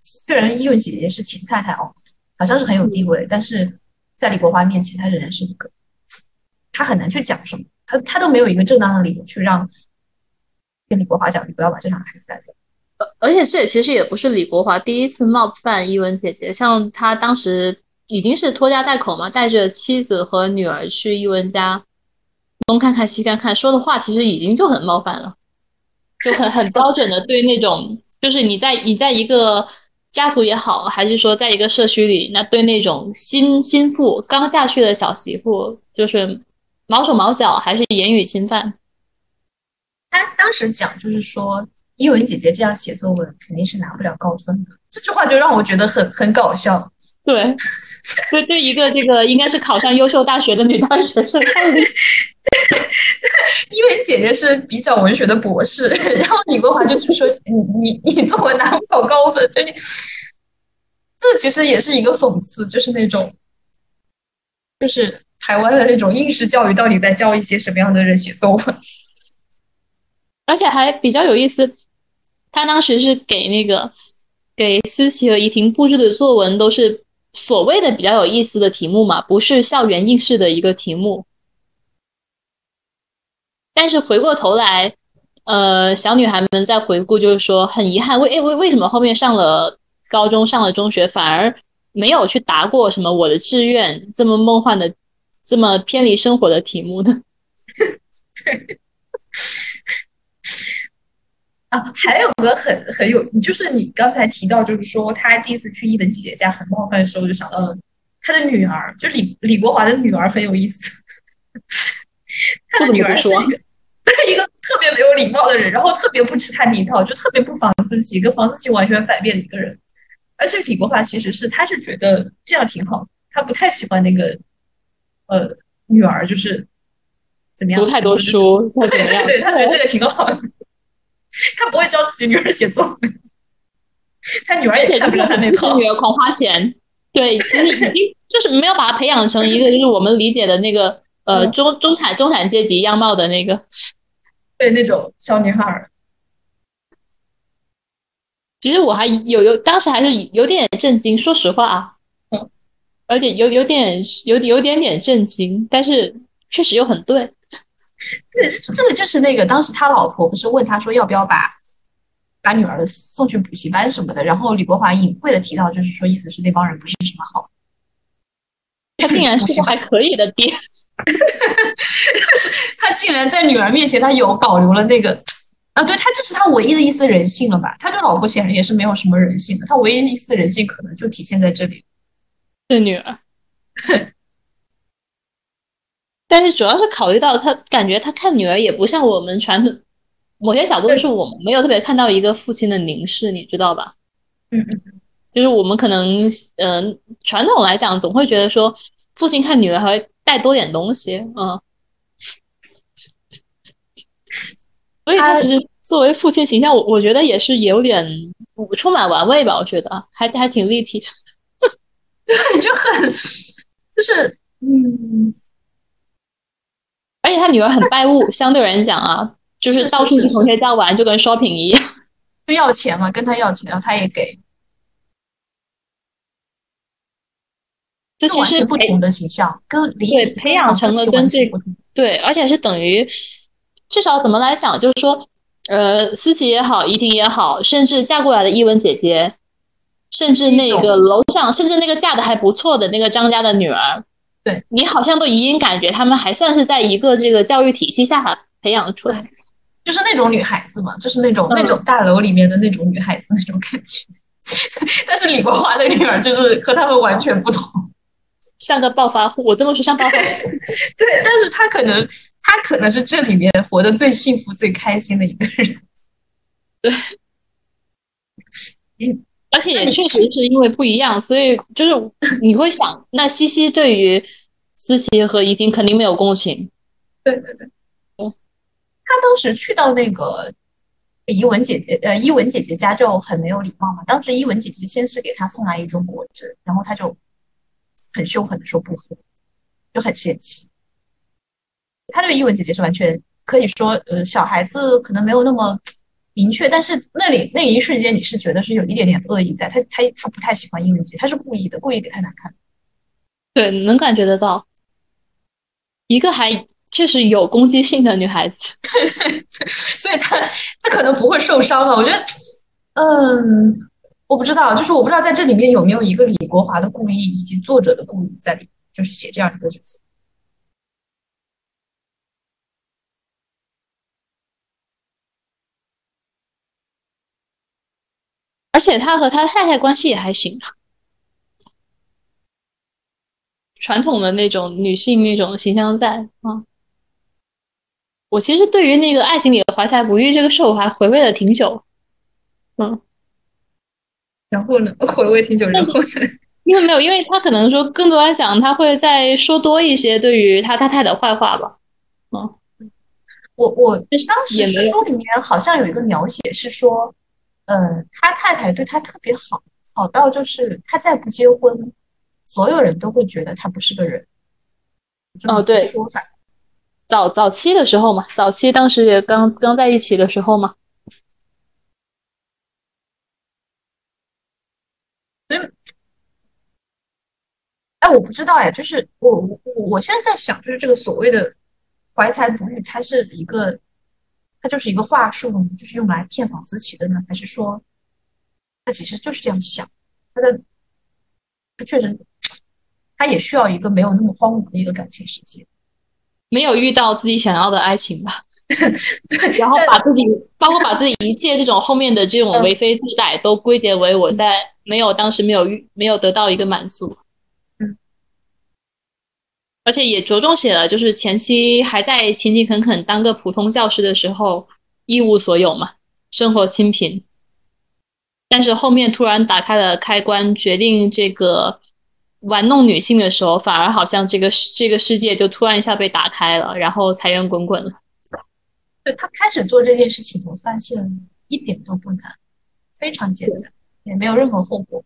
虽然伊文姐姐是钱太太哦，好像是很有地位，但是在李国华面前，他仍然是一个，他很难去讲什么，他他都没有一个正当的理由去让跟李国华讲，你不要把这两个孩子带走。而而且这也其实也不是李国华第一次冒犯伊文姐姐，像他当时已经是拖家带口嘛，带着妻子和女儿去伊文家东看看西看看，说的话其实已经就很冒犯了，就很很标准的对那种。就是你在你在一个家族也好，还是说在一个社区里，那对那种新新妇刚嫁去的小媳妇，就是毛手毛脚，还是言语侵犯？他当时讲就是说，伊文姐姐这样写作文肯定是拿不了高分的。这句话就让我觉得很很搞笑。对，对，对一个这个应该是考上优秀大学的女大学生。因为姐姐是比较文学的博士，然后李国华就是说你你你作文拿不了高分，就你这其实也是一个讽刺，就是那种就是台湾的那种应试教育到底在教一些什么样的人写作文，而且还比较有意思，他当时是给那个给思琪和怡婷布置的作文都是所谓的比较有意思的题目嘛，不是校园应试的一个题目。但是回过头来，呃，小女孩们在回顾，就是说很遗憾，为为为什么后面上了高中、上了中学，反而没有去答过什么我的志愿这么梦幻的、这么偏离生活的题目呢？对啊，还有个很很有，就是你刚才提到，就是说他第一次去一本姐姐家很冒犯的时候，就想到了他的女儿，就李李国华的女儿很有意思，他的女儿是一个。一个特别没有礼貌的人，然后特别不吃他那一套，就特别不房思琪，跟房思琪完全反面的一个人。而且李国华其实是，他是觉得这样挺好，他不太喜欢那个呃女儿，就是怎么样读太多书，对对对，他觉得这个挺好的。他不会教自己女儿写作文，他女儿也看不上他那套。女儿狂花钱，对，其实已经就是没有把他培养成一个就是我们理解的那个呃中中产中产阶级样貌的那个。对那种小女孩儿，其实我还有有当时还是有点震惊，说实话啊，嗯，而且有有点有有点点震惊，但是确实又很对。对，这个就是那个当时他老婆不是问他说要不要把把女儿送去补习班什么的，然后李国华隐晦的提到，就是说意思是那帮人不是什么好，他竟然是个 还可以的爹。是 他竟然在女儿面前，他有保留了那个啊，对他这是他唯一的一丝人性了吧？他对老婆显然也是没有什么人性的，他唯一一丝人性可能就体现在这里。对女儿，但是主要是考虑到他感觉他看女儿也不像我们传统，某些角度是我们没有特别看到一个父亲的凝视，你知道吧？嗯嗯，就是我们可能嗯传统来讲总会觉得说父亲看女儿还会。带多点东西，嗯，所以他其实作为父亲形象，我我觉得也是有点充满玩味吧，我觉得还还挺立体，对，就很就是嗯，而且他女儿很拜物，相对人讲啊，就是到处去同学家玩，就跟 shopping 一样，就要钱嘛，跟他要钱，然后他也给。这其实不同的形象，跟对培养成了跟这对，而且是等于至少怎么来讲，就是说，呃，思琪也好，怡婷也好，甚至嫁过来的伊文姐姐，甚至那个楼上，甚至那个嫁的还不错的那个张家的女儿，对你好像都隐隐感觉他们还算是在一个这个教育体系下培养出来，就是那种女孩子嘛，就是那种那种大楼里面的那种女孩子那种感觉。但是李国华的女儿就是和他们完全不同。像个暴发户，我这么说像暴发户。对，但是他可能，他可能是这里面活得最幸福、最开心的一个人。对，而且也确实是因为不一样，所以就是你会想，那西西对于思琪和怡婷肯定没有共情。对对对，嗯，他当时去到那个怡文姐姐，呃，伊文姐姐家就很没有礼貌嘛。当时伊文姐姐先是给他送来一种果汁，然后他就。很凶狠的说不喝，就很泄气。他对英文姐姐是完全可以说，呃，小孩子可能没有那么明确，但是那里那一瞬间你是觉得是有一点点恶意在。他他他不太喜欢英文姐姐，他是故意的，故意给他难看。对，能感觉得到，一个还确实有攻击性的女孩子，所以她她可能不会受伤吧？我觉得，嗯。我不知道，就是我不知道在这里面有没有一个李国华的故意，以及作者的故意在里，就是写这样一个角色。而且他和他太太关系也还行，传统的那种女性那种形象在啊。我其实对于那个爱情里的怀才不遇这个事，我还回味了挺久，嗯。然后呢？回味挺久，然后呢？因为没有，因为他可能说更多来讲，他会再说多一些对于他他太的坏话吧。嗯，我我当时书里面好像有一个描写是说，呃，他太太对他特别好，好到就是他再不结婚，所有人都会觉得他不是个人。哦，对，说法。早早期的时候嘛，早期当时也刚刚在一起的时候嘛。哎，我不知道哎，就是我我我现在在想，就是这个所谓的怀才不遇，它是一个，它就是一个话术，就是用来骗房思琪的呢，还是说他其实就是这样想？他在他确实，他也需要一个没有那么荒芜的一个感情世界，没有遇到自己想要的爱情吧？然后把自己，包括把自己一切这种后面的这种为非作歹，都归结为我在没有当时没有遇没有得到一个满足。而且也着重写了，就是前期还在勤勤恳恳当个普通教师的时候，一无所有嘛，生活清贫。但是后面突然打开了开关，决定这个玩弄女性的时候，反而好像这个这个世界就突然一下被打开了，然后财源滚滚了。对他开始做这件事情，我发现一点都不难，非常简单，也没有任何后果。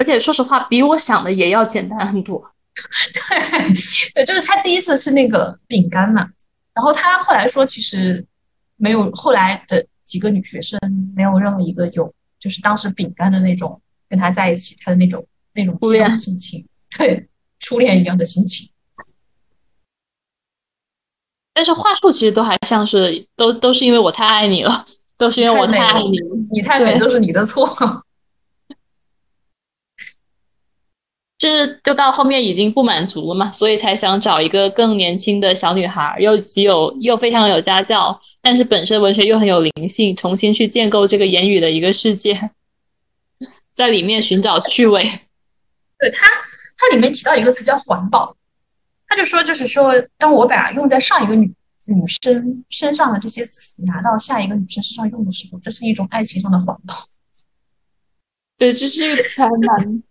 而且说实话，比我想的也要简单很多。对，对，就是他第一次是那个饼干嘛，然后他后来说，其实没有后来的几个女学生没有任何一个有，就是当时饼干的那种跟他在一起，他的那种那种激动的心情，对，初恋一样的心情。但是话术其实都还像是都都是因为我太爱你了，都是因为我太爱你，你太美都是你的错。这就到后面已经不满足了嘛，所以才想找一个更年轻的小女孩，又极有又非常有家教，但是本身文学又很有灵性，重新去建构这个言语的一个世界，在里面寻找趣味。对他，他里面提到一个词叫环保，他就说，就是说，当我把用在上一个女女生身上的这些词拿到下一个女生身上用的时候，这是一种爱情上的环保。对，这是一个还蛮。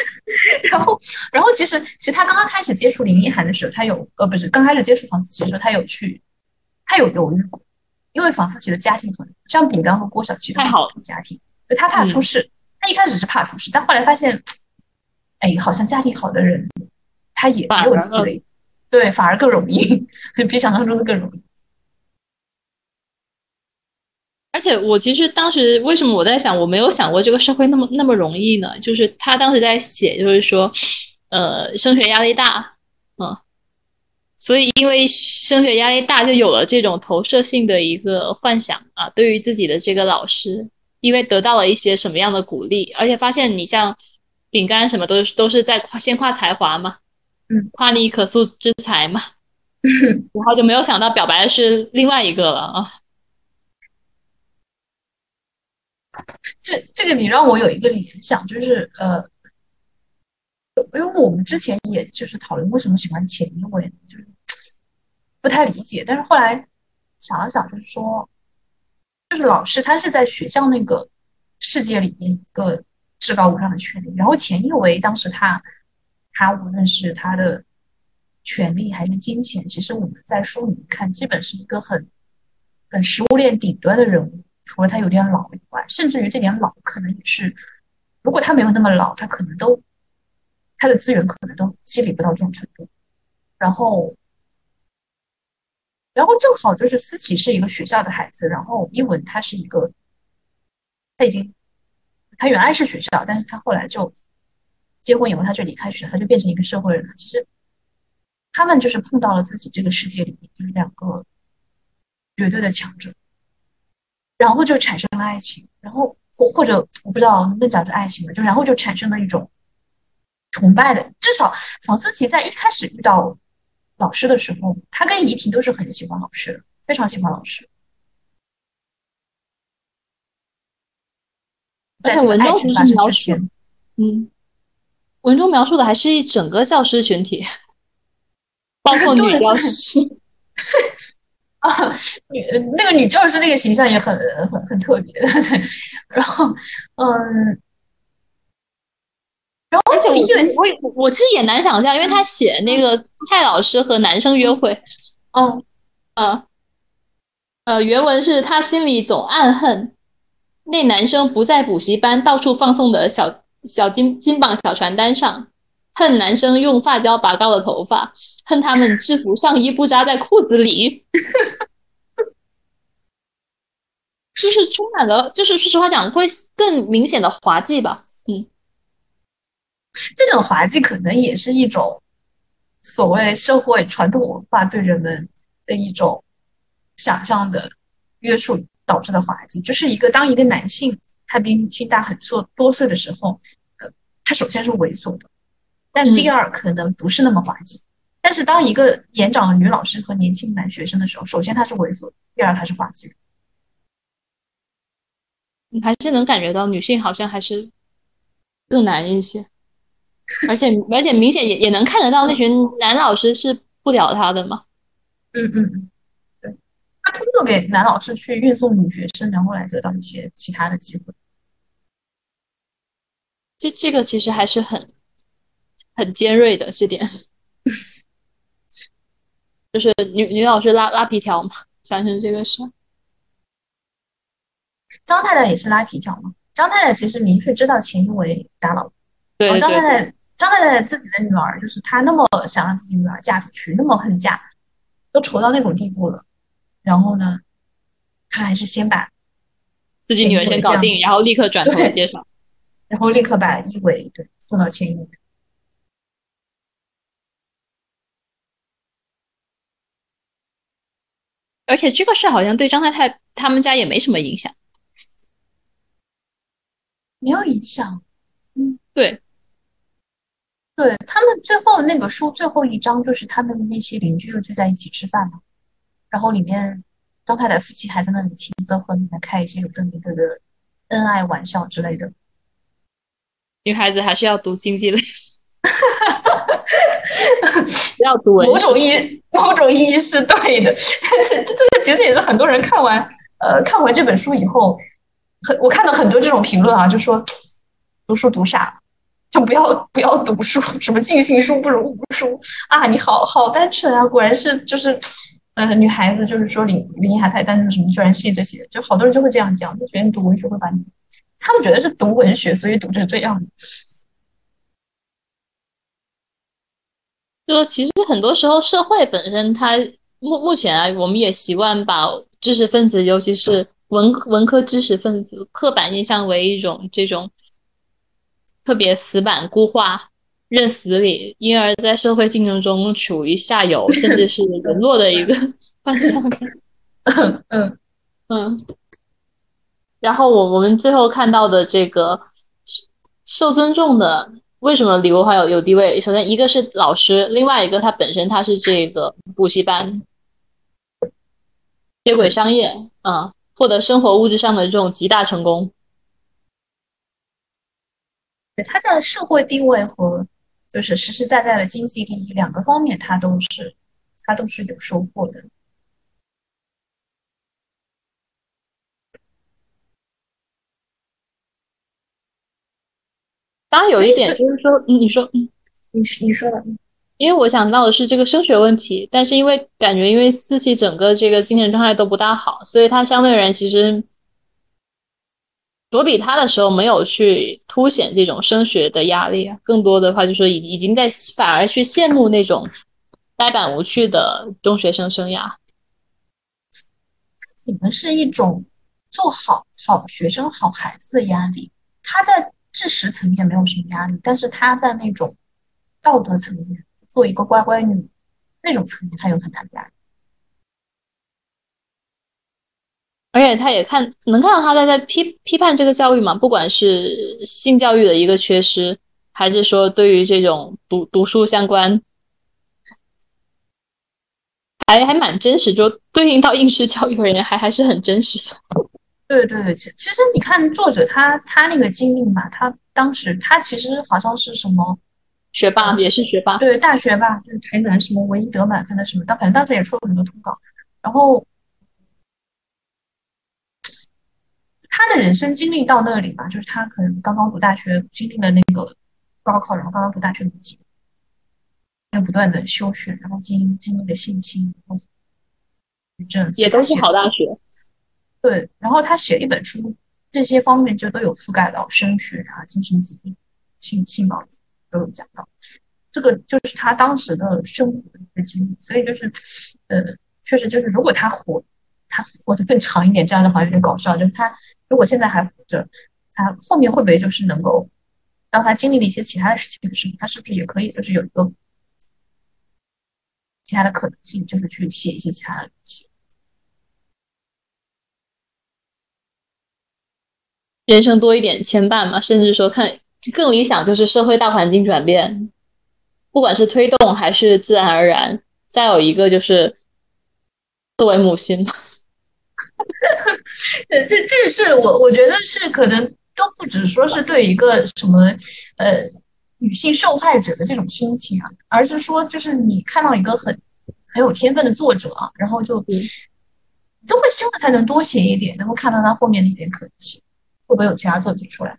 然后，然后其实，其实他刚刚开始接触林奕涵的时候，他有呃，不是刚开始接触房思琪的时候，他有去，他有犹豫，因为房思琪的家庭很像饼干和郭晓琪的家庭，他怕出事，他一开始是怕出事，但后来发现，哎，好像家庭好的人，他也没有自己的，对，反而更容易，比想象中的更容易。而且我其实当时为什么我在想，我没有想过这个社会那么那么容易呢？就是他当时在写，就是说，呃，升学压力大，嗯，所以因为升学压力大，就有了这种投射性的一个幻想啊，对于自己的这个老师，因为得到了一些什么样的鼓励，而且发现你像饼干什么都都是在夸先夸才华嘛，嗯，夸你可塑之才嘛，然后就没有想到表白的是另外一个了啊。这这个你让我有一个联想，就是呃，因为我们之前也就是讨论为什么喜欢前一位，就是不太理解。但是后来想了想，就是说，就是老师他是在学校那个世界里面一个至高无上的权利，然后前一位当时他他无论是他的权利还是金钱，其实我们在书里面看，基本是一个很很食物链顶端的人物。除了他有点老以外，甚至于这点老可能也是，如果他没有那么老，他可能都他的资源可能都积累不到这种程度。然后，然后正好就是思琪是一个学校的孩子，然后英文他是一个，他已经他原来是学校，但是他后来就结婚以后他就离开学校，他就变成一个社会人了。其实他们就是碰到了自己这个世界里面就是两个绝对的强者。然后就产生了爱情，然后或或者我不知道能不能讲是爱情吧，就然后就产生了一种崇拜的。至少房思琪在一开始遇到老师的时候，他跟怡婷都是很喜欢老师的，非常喜欢老师。在文中描述，嗯，文中描述的还是一整个教师群体，包括女教师。啊，女那个女教师那个形象也很很很特别，对。然后，嗯，然后而且我我我其实也难想象，因为他写那个蔡老师和男生约会，嗯。呃呃，原文是他心里总暗恨那男生不在补习班到处放送的小小金金榜小传单上，恨男生用发胶拔高了头发。恨他们制服上衣不扎在裤子里，就是充满了，就是说实话讲，会更明显的滑稽吧。嗯，这种滑稽可能也是一种所谓社会传统文化对人们的一种想象的约束导致的滑稽。就是一个当一个男性他比女性大很多多岁的时候，呃，他首先是猥琐的，但第二可能不是那么滑稽。但是，当一个年长的女老师和年轻男学生的时候，首先她是猥琐，第二他是滑稽的。你还是能感觉到女性好像还是更难一些，而且而且明显也也能看得到那群男老师是不屌她的嘛。嗯嗯，对，他通过给男老师去运送女学生，然后来得到一些其他的机会。这这个其实还是很很尖锐的这点。就是女女老师拉拉皮条嘛，产生这个事。张太太也是拉皮条嘛。张太太其实明确知道钱一为打老婆。对张太太，张太太自己的女儿，就是她那么想让自己女儿嫁出去，那么恨嫁，都愁到那种地步了。然后呢，她还是先把自己女儿先搞定，然后立刻转头接手，然后立刻把一伟对送到钱一而且这个事好像对张太太他们家也没什么影响，没有影响。嗯，对，对他们最后那个书最后一章就是他们那些邻居又聚在一起吃饭嘛，然后里面张太太夫妻还在那里琴瑟和鸣的开一些有的没的的恩爱玩笑之类的。女孩子还是要读经济类。不要读文，某种意某种意义是对的，但是这个其实也是很多人看完呃看完这本书以后，很我看到很多这种评论啊，就说读书读傻，就不要不要读书，什么尽信书不如无书。啊，你好好单纯啊，果然是就是呃女孩子就是说林林海太单纯什么，居然信这些，就好多人就会这样讲，就觉得你读文学会把你，他们觉得是读文学，所以读成这样。就其实很多时候社会本身它目目前啊，我们也习惯把知识分子，尤其是文文科知识分子，刻板印象为一种这种特别死板固化、认死理，因而在社会竞争中处于下游，甚至是沦落的一个方向。嗯嗯嗯。然后我我们最后看到的这个受尊重的，为什么李国华有有地位？首先一个是老师，另外一个他本身他是这个补习班接轨商业，嗯，获得生活物质上的这种极大成功。他在社会地位和就是实实在在的经济利益两个方面，他都是他都是有收获的。当然有一点就是说，嗯，你说，嗯，你你说吧，因为我想到的是这个升学问题，但是因为感觉因为四期整个这个精神状态都不大好，所以他相对而言其实着比他的时候没有去凸显这种升学的压力，更多的话就是说已已经在反而去羡慕那种呆板无趣的中学生生涯。你们是一种做好好学生、好孩子的压力，他在。知识层面没有什么压力，但是他在那种道德层面，做一个乖乖女那种层面，他有很大的压力。而且他也看能看到他在在批批判这个教育嘛，不管是性教育的一个缺失，还是说对于这种读读书相关，还还蛮真实，就对应到应试教育而言，还还是很真实的。对对对，其其实你看作者他他那个经历嘛，他当时他其实好像是什么学霸，也是学霸，对大学霸，就是台南什么唯一得满分的什么，但反正当时也出了很多通稿。然后他的人生经历到那里嘛，就是他可能刚刚读大学，经历了那个高考，然后刚刚读大学的几年，又不断的休学，然后经经历了性侵，然后也都是好大学。对，然后他写一本书，这些方面就都有覆盖到升学啊、精神疾病、性性暴力都有讲到。这个就是他当时的生活的一个经历，所以就是，呃，确实就是，如果他活，他活得更长一点，这样的话有点搞笑。就是他如果现在还活着，他后面会不会就是能够，当他经历了一些其他的事情的时候，他是不是也可以就是有一个其他的可能性，就是去写一些其他的东西。人生多一点牵绊嘛，甚至说看更理想就是社会大环境转变，不管是推动还是自然而然。再有一个就是作为母亲，对，这这个是我我觉得是可能都不只说是对一个什么呃女性受害者的这种心情啊，而是说就是你看到一个很很有天分的作者啊，然后就就会希望他能多写一点，能够看到他后面的一点可能性。会不会有其他作品出来？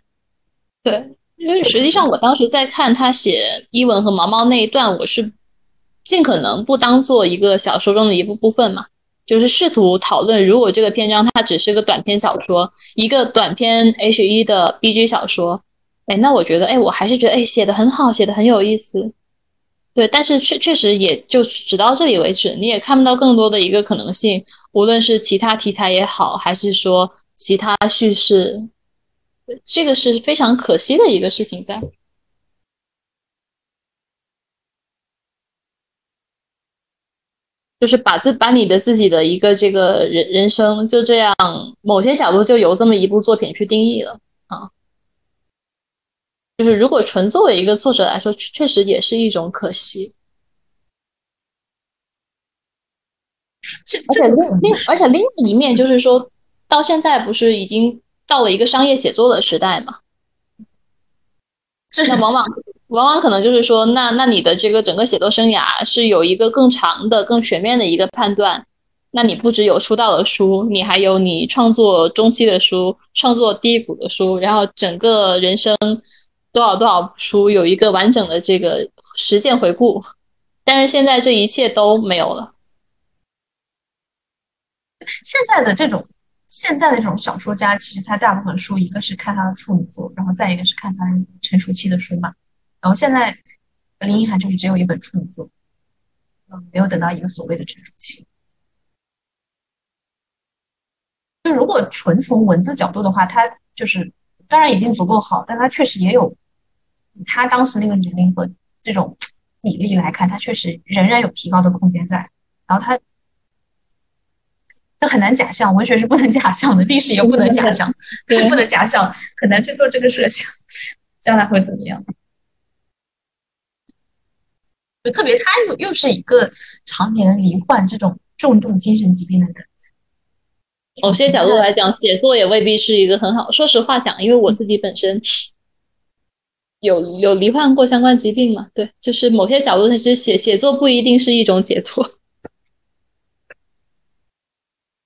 对，因为实际上我当时在看他写伊文和毛毛那一段，我是尽可能不当做一个小说中的一部部分嘛，就是试图讨论，如果这个篇章它只是个短篇小说，一个短篇 H 一的 B G 小说，哎，那我觉得，哎，我还是觉得，哎，写的很好，写的很有意思。对，但是确确实也就只到这里为止，你也看不到更多的一个可能性，无论是其他题材也好，还是说其他叙事。这个是非常可惜的一个事情，在就是把自把你的自己的一个这个人人生就这样某些角度就由这么一部作品去定义了啊，就是如果纯作为一个作者来说，确实也是一种可惜。这而且另而且另一面就是说到现在不是已经。到了一个商业写作的时代嘛，那往往往往可能就是说，那那你的这个整个写作生涯是有一个更长的、更全面的一个判断。那你不只有出道的书，你还有你创作中期的书、创作低谷的书，然后整个人生多少多少书有一个完整的这个实践回顾。但是现在这一切都没有了。现在的这种。现在的这种小说家，其实他大部分书，一个是看他的处女作，然后再一个是看他成熟期的书嘛。然后现在，林奕涵就是只有一本处女作，嗯，没有等到一个所谓的成熟期。就如果纯从文字角度的话，他就是当然已经足够好，但他确实也有以他当时那个年龄和这种 比例来看，他确实仍然有提高的空间在。然后他，很难假象，文学是不能假象的，历史也不能假象，对，不能假象，很难去做这个设想，将来会怎么样？就特别他又又是一个常年罹患这种重度精神疾病的人。某些角度来讲，写作也未必是一个很好。说实话讲，因为我自己本身有有罹患过相关疾病嘛，对，就是某些角度，其实写写作不一定是一种解脱，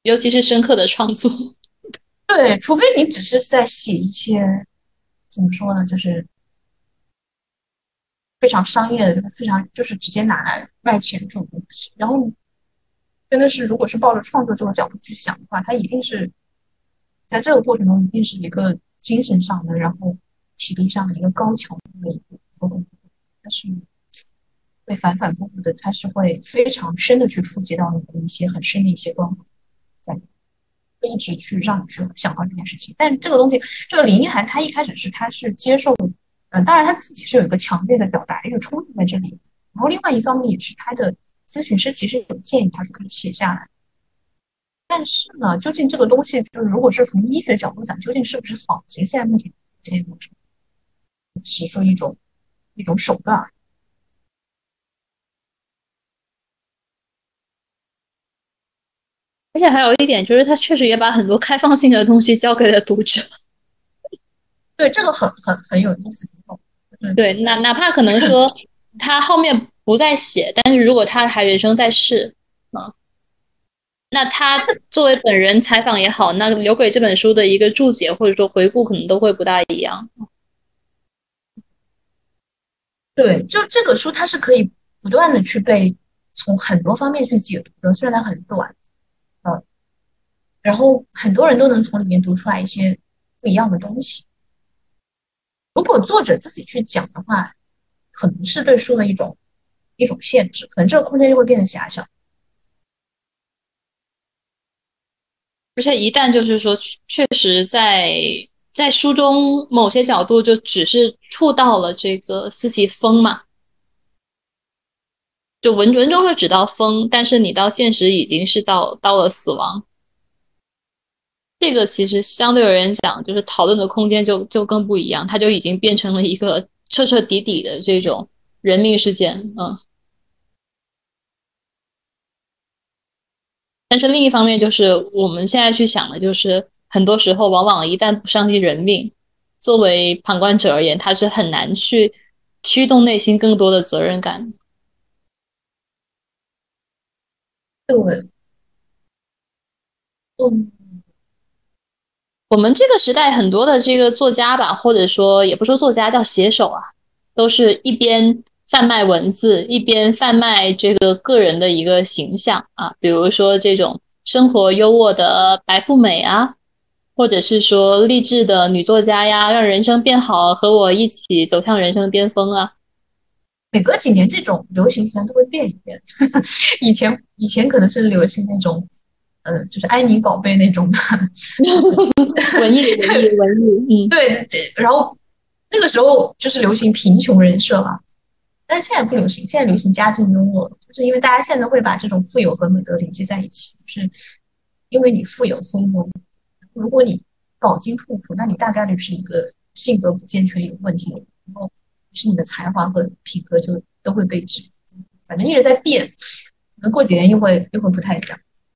尤其是深刻的创作。对，除非你只是在写一些怎么说呢，就是非常商业的，就是非常就是直接拿来卖钱这种东西，然后。真的是，如果是抱着创作这个角度去想的话，他一定是在这个过程中，一定是一个精神上的，然后体力上的一个高强度的一个活动。但是会反反复复的，他是会非常深的去触及到你的一些很深的一些关怀，在会一直去让你去想到这件事情。但这个东西，这个林一涵，他一开始是他是接受，嗯，当然他自己是有一个强烈的表达一个冲动在这里，然后另外一方面也是他的。咨询师其实有建议，他说可以写下来。但是呢，究竟这个东西，就是如果是从医学角度讲，究竟是不是好？其实现在目前这个只是说一种一种手段。且还有一点就是，他确实也把很多开放性的东西交给了读者。对，这个很很很有意思。对，哪哪怕可能说 他后面。不再写，但是如果他还人生在世，啊，那他作为本人采访也好，那留给这本书的一个注解或者说回顾，可能都会不大一样。对，就这个书，它是可以不断的去被从很多方面去解读的，虽然它很短，呃，然后很多人都能从里面读出来一些不一样的东西。如果作者自己去讲的话，可能是对书的一种。一种限制，可能这个空间就会变得狭小。而且一旦就是说，确实在在书中某些角度就只是触到了这个四季风嘛，就文文中会指到风，但是你到现实已经是到到了死亡。这个其实相对而言讲，就是讨论的空间就就更不一样，它就已经变成了一个彻彻底底的这种人命事件，嗯。但是另一方面，就是我们现在去想的，就是很多时候，往往一旦不伤及人命，作为旁观者而言，他是很难去驱动内心更多的责任感。对，嗯，我们这个时代很多的这个作家吧，或者说也不说作家，叫写手啊，都是一边。贩卖文字，一边贩卖这个个人的一个形象啊，比如说这种生活优渥的白富美啊，或者是说励志的女作家呀，让人生变好，和我一起走向人生巅峰啊。每隔几年，这种流行形象都会变一变。以前以前可能是流行那种，呃，就是安妮宝贝那种 文艺 文艺文艺，嗯，对对。然后那个时候就是流行贫穷人设嘛。但现在不流行，现在流行家境优渥，就是因为大家现在会把这种富有和美德联系在一起，就是因为你富有，所以我如果你饱经痛苦，那你大概率是一个性格不健全、有问题的人，然后是你的才华和品格就都会被质疑。反正一直在变，可能过几年又会又会不太一样。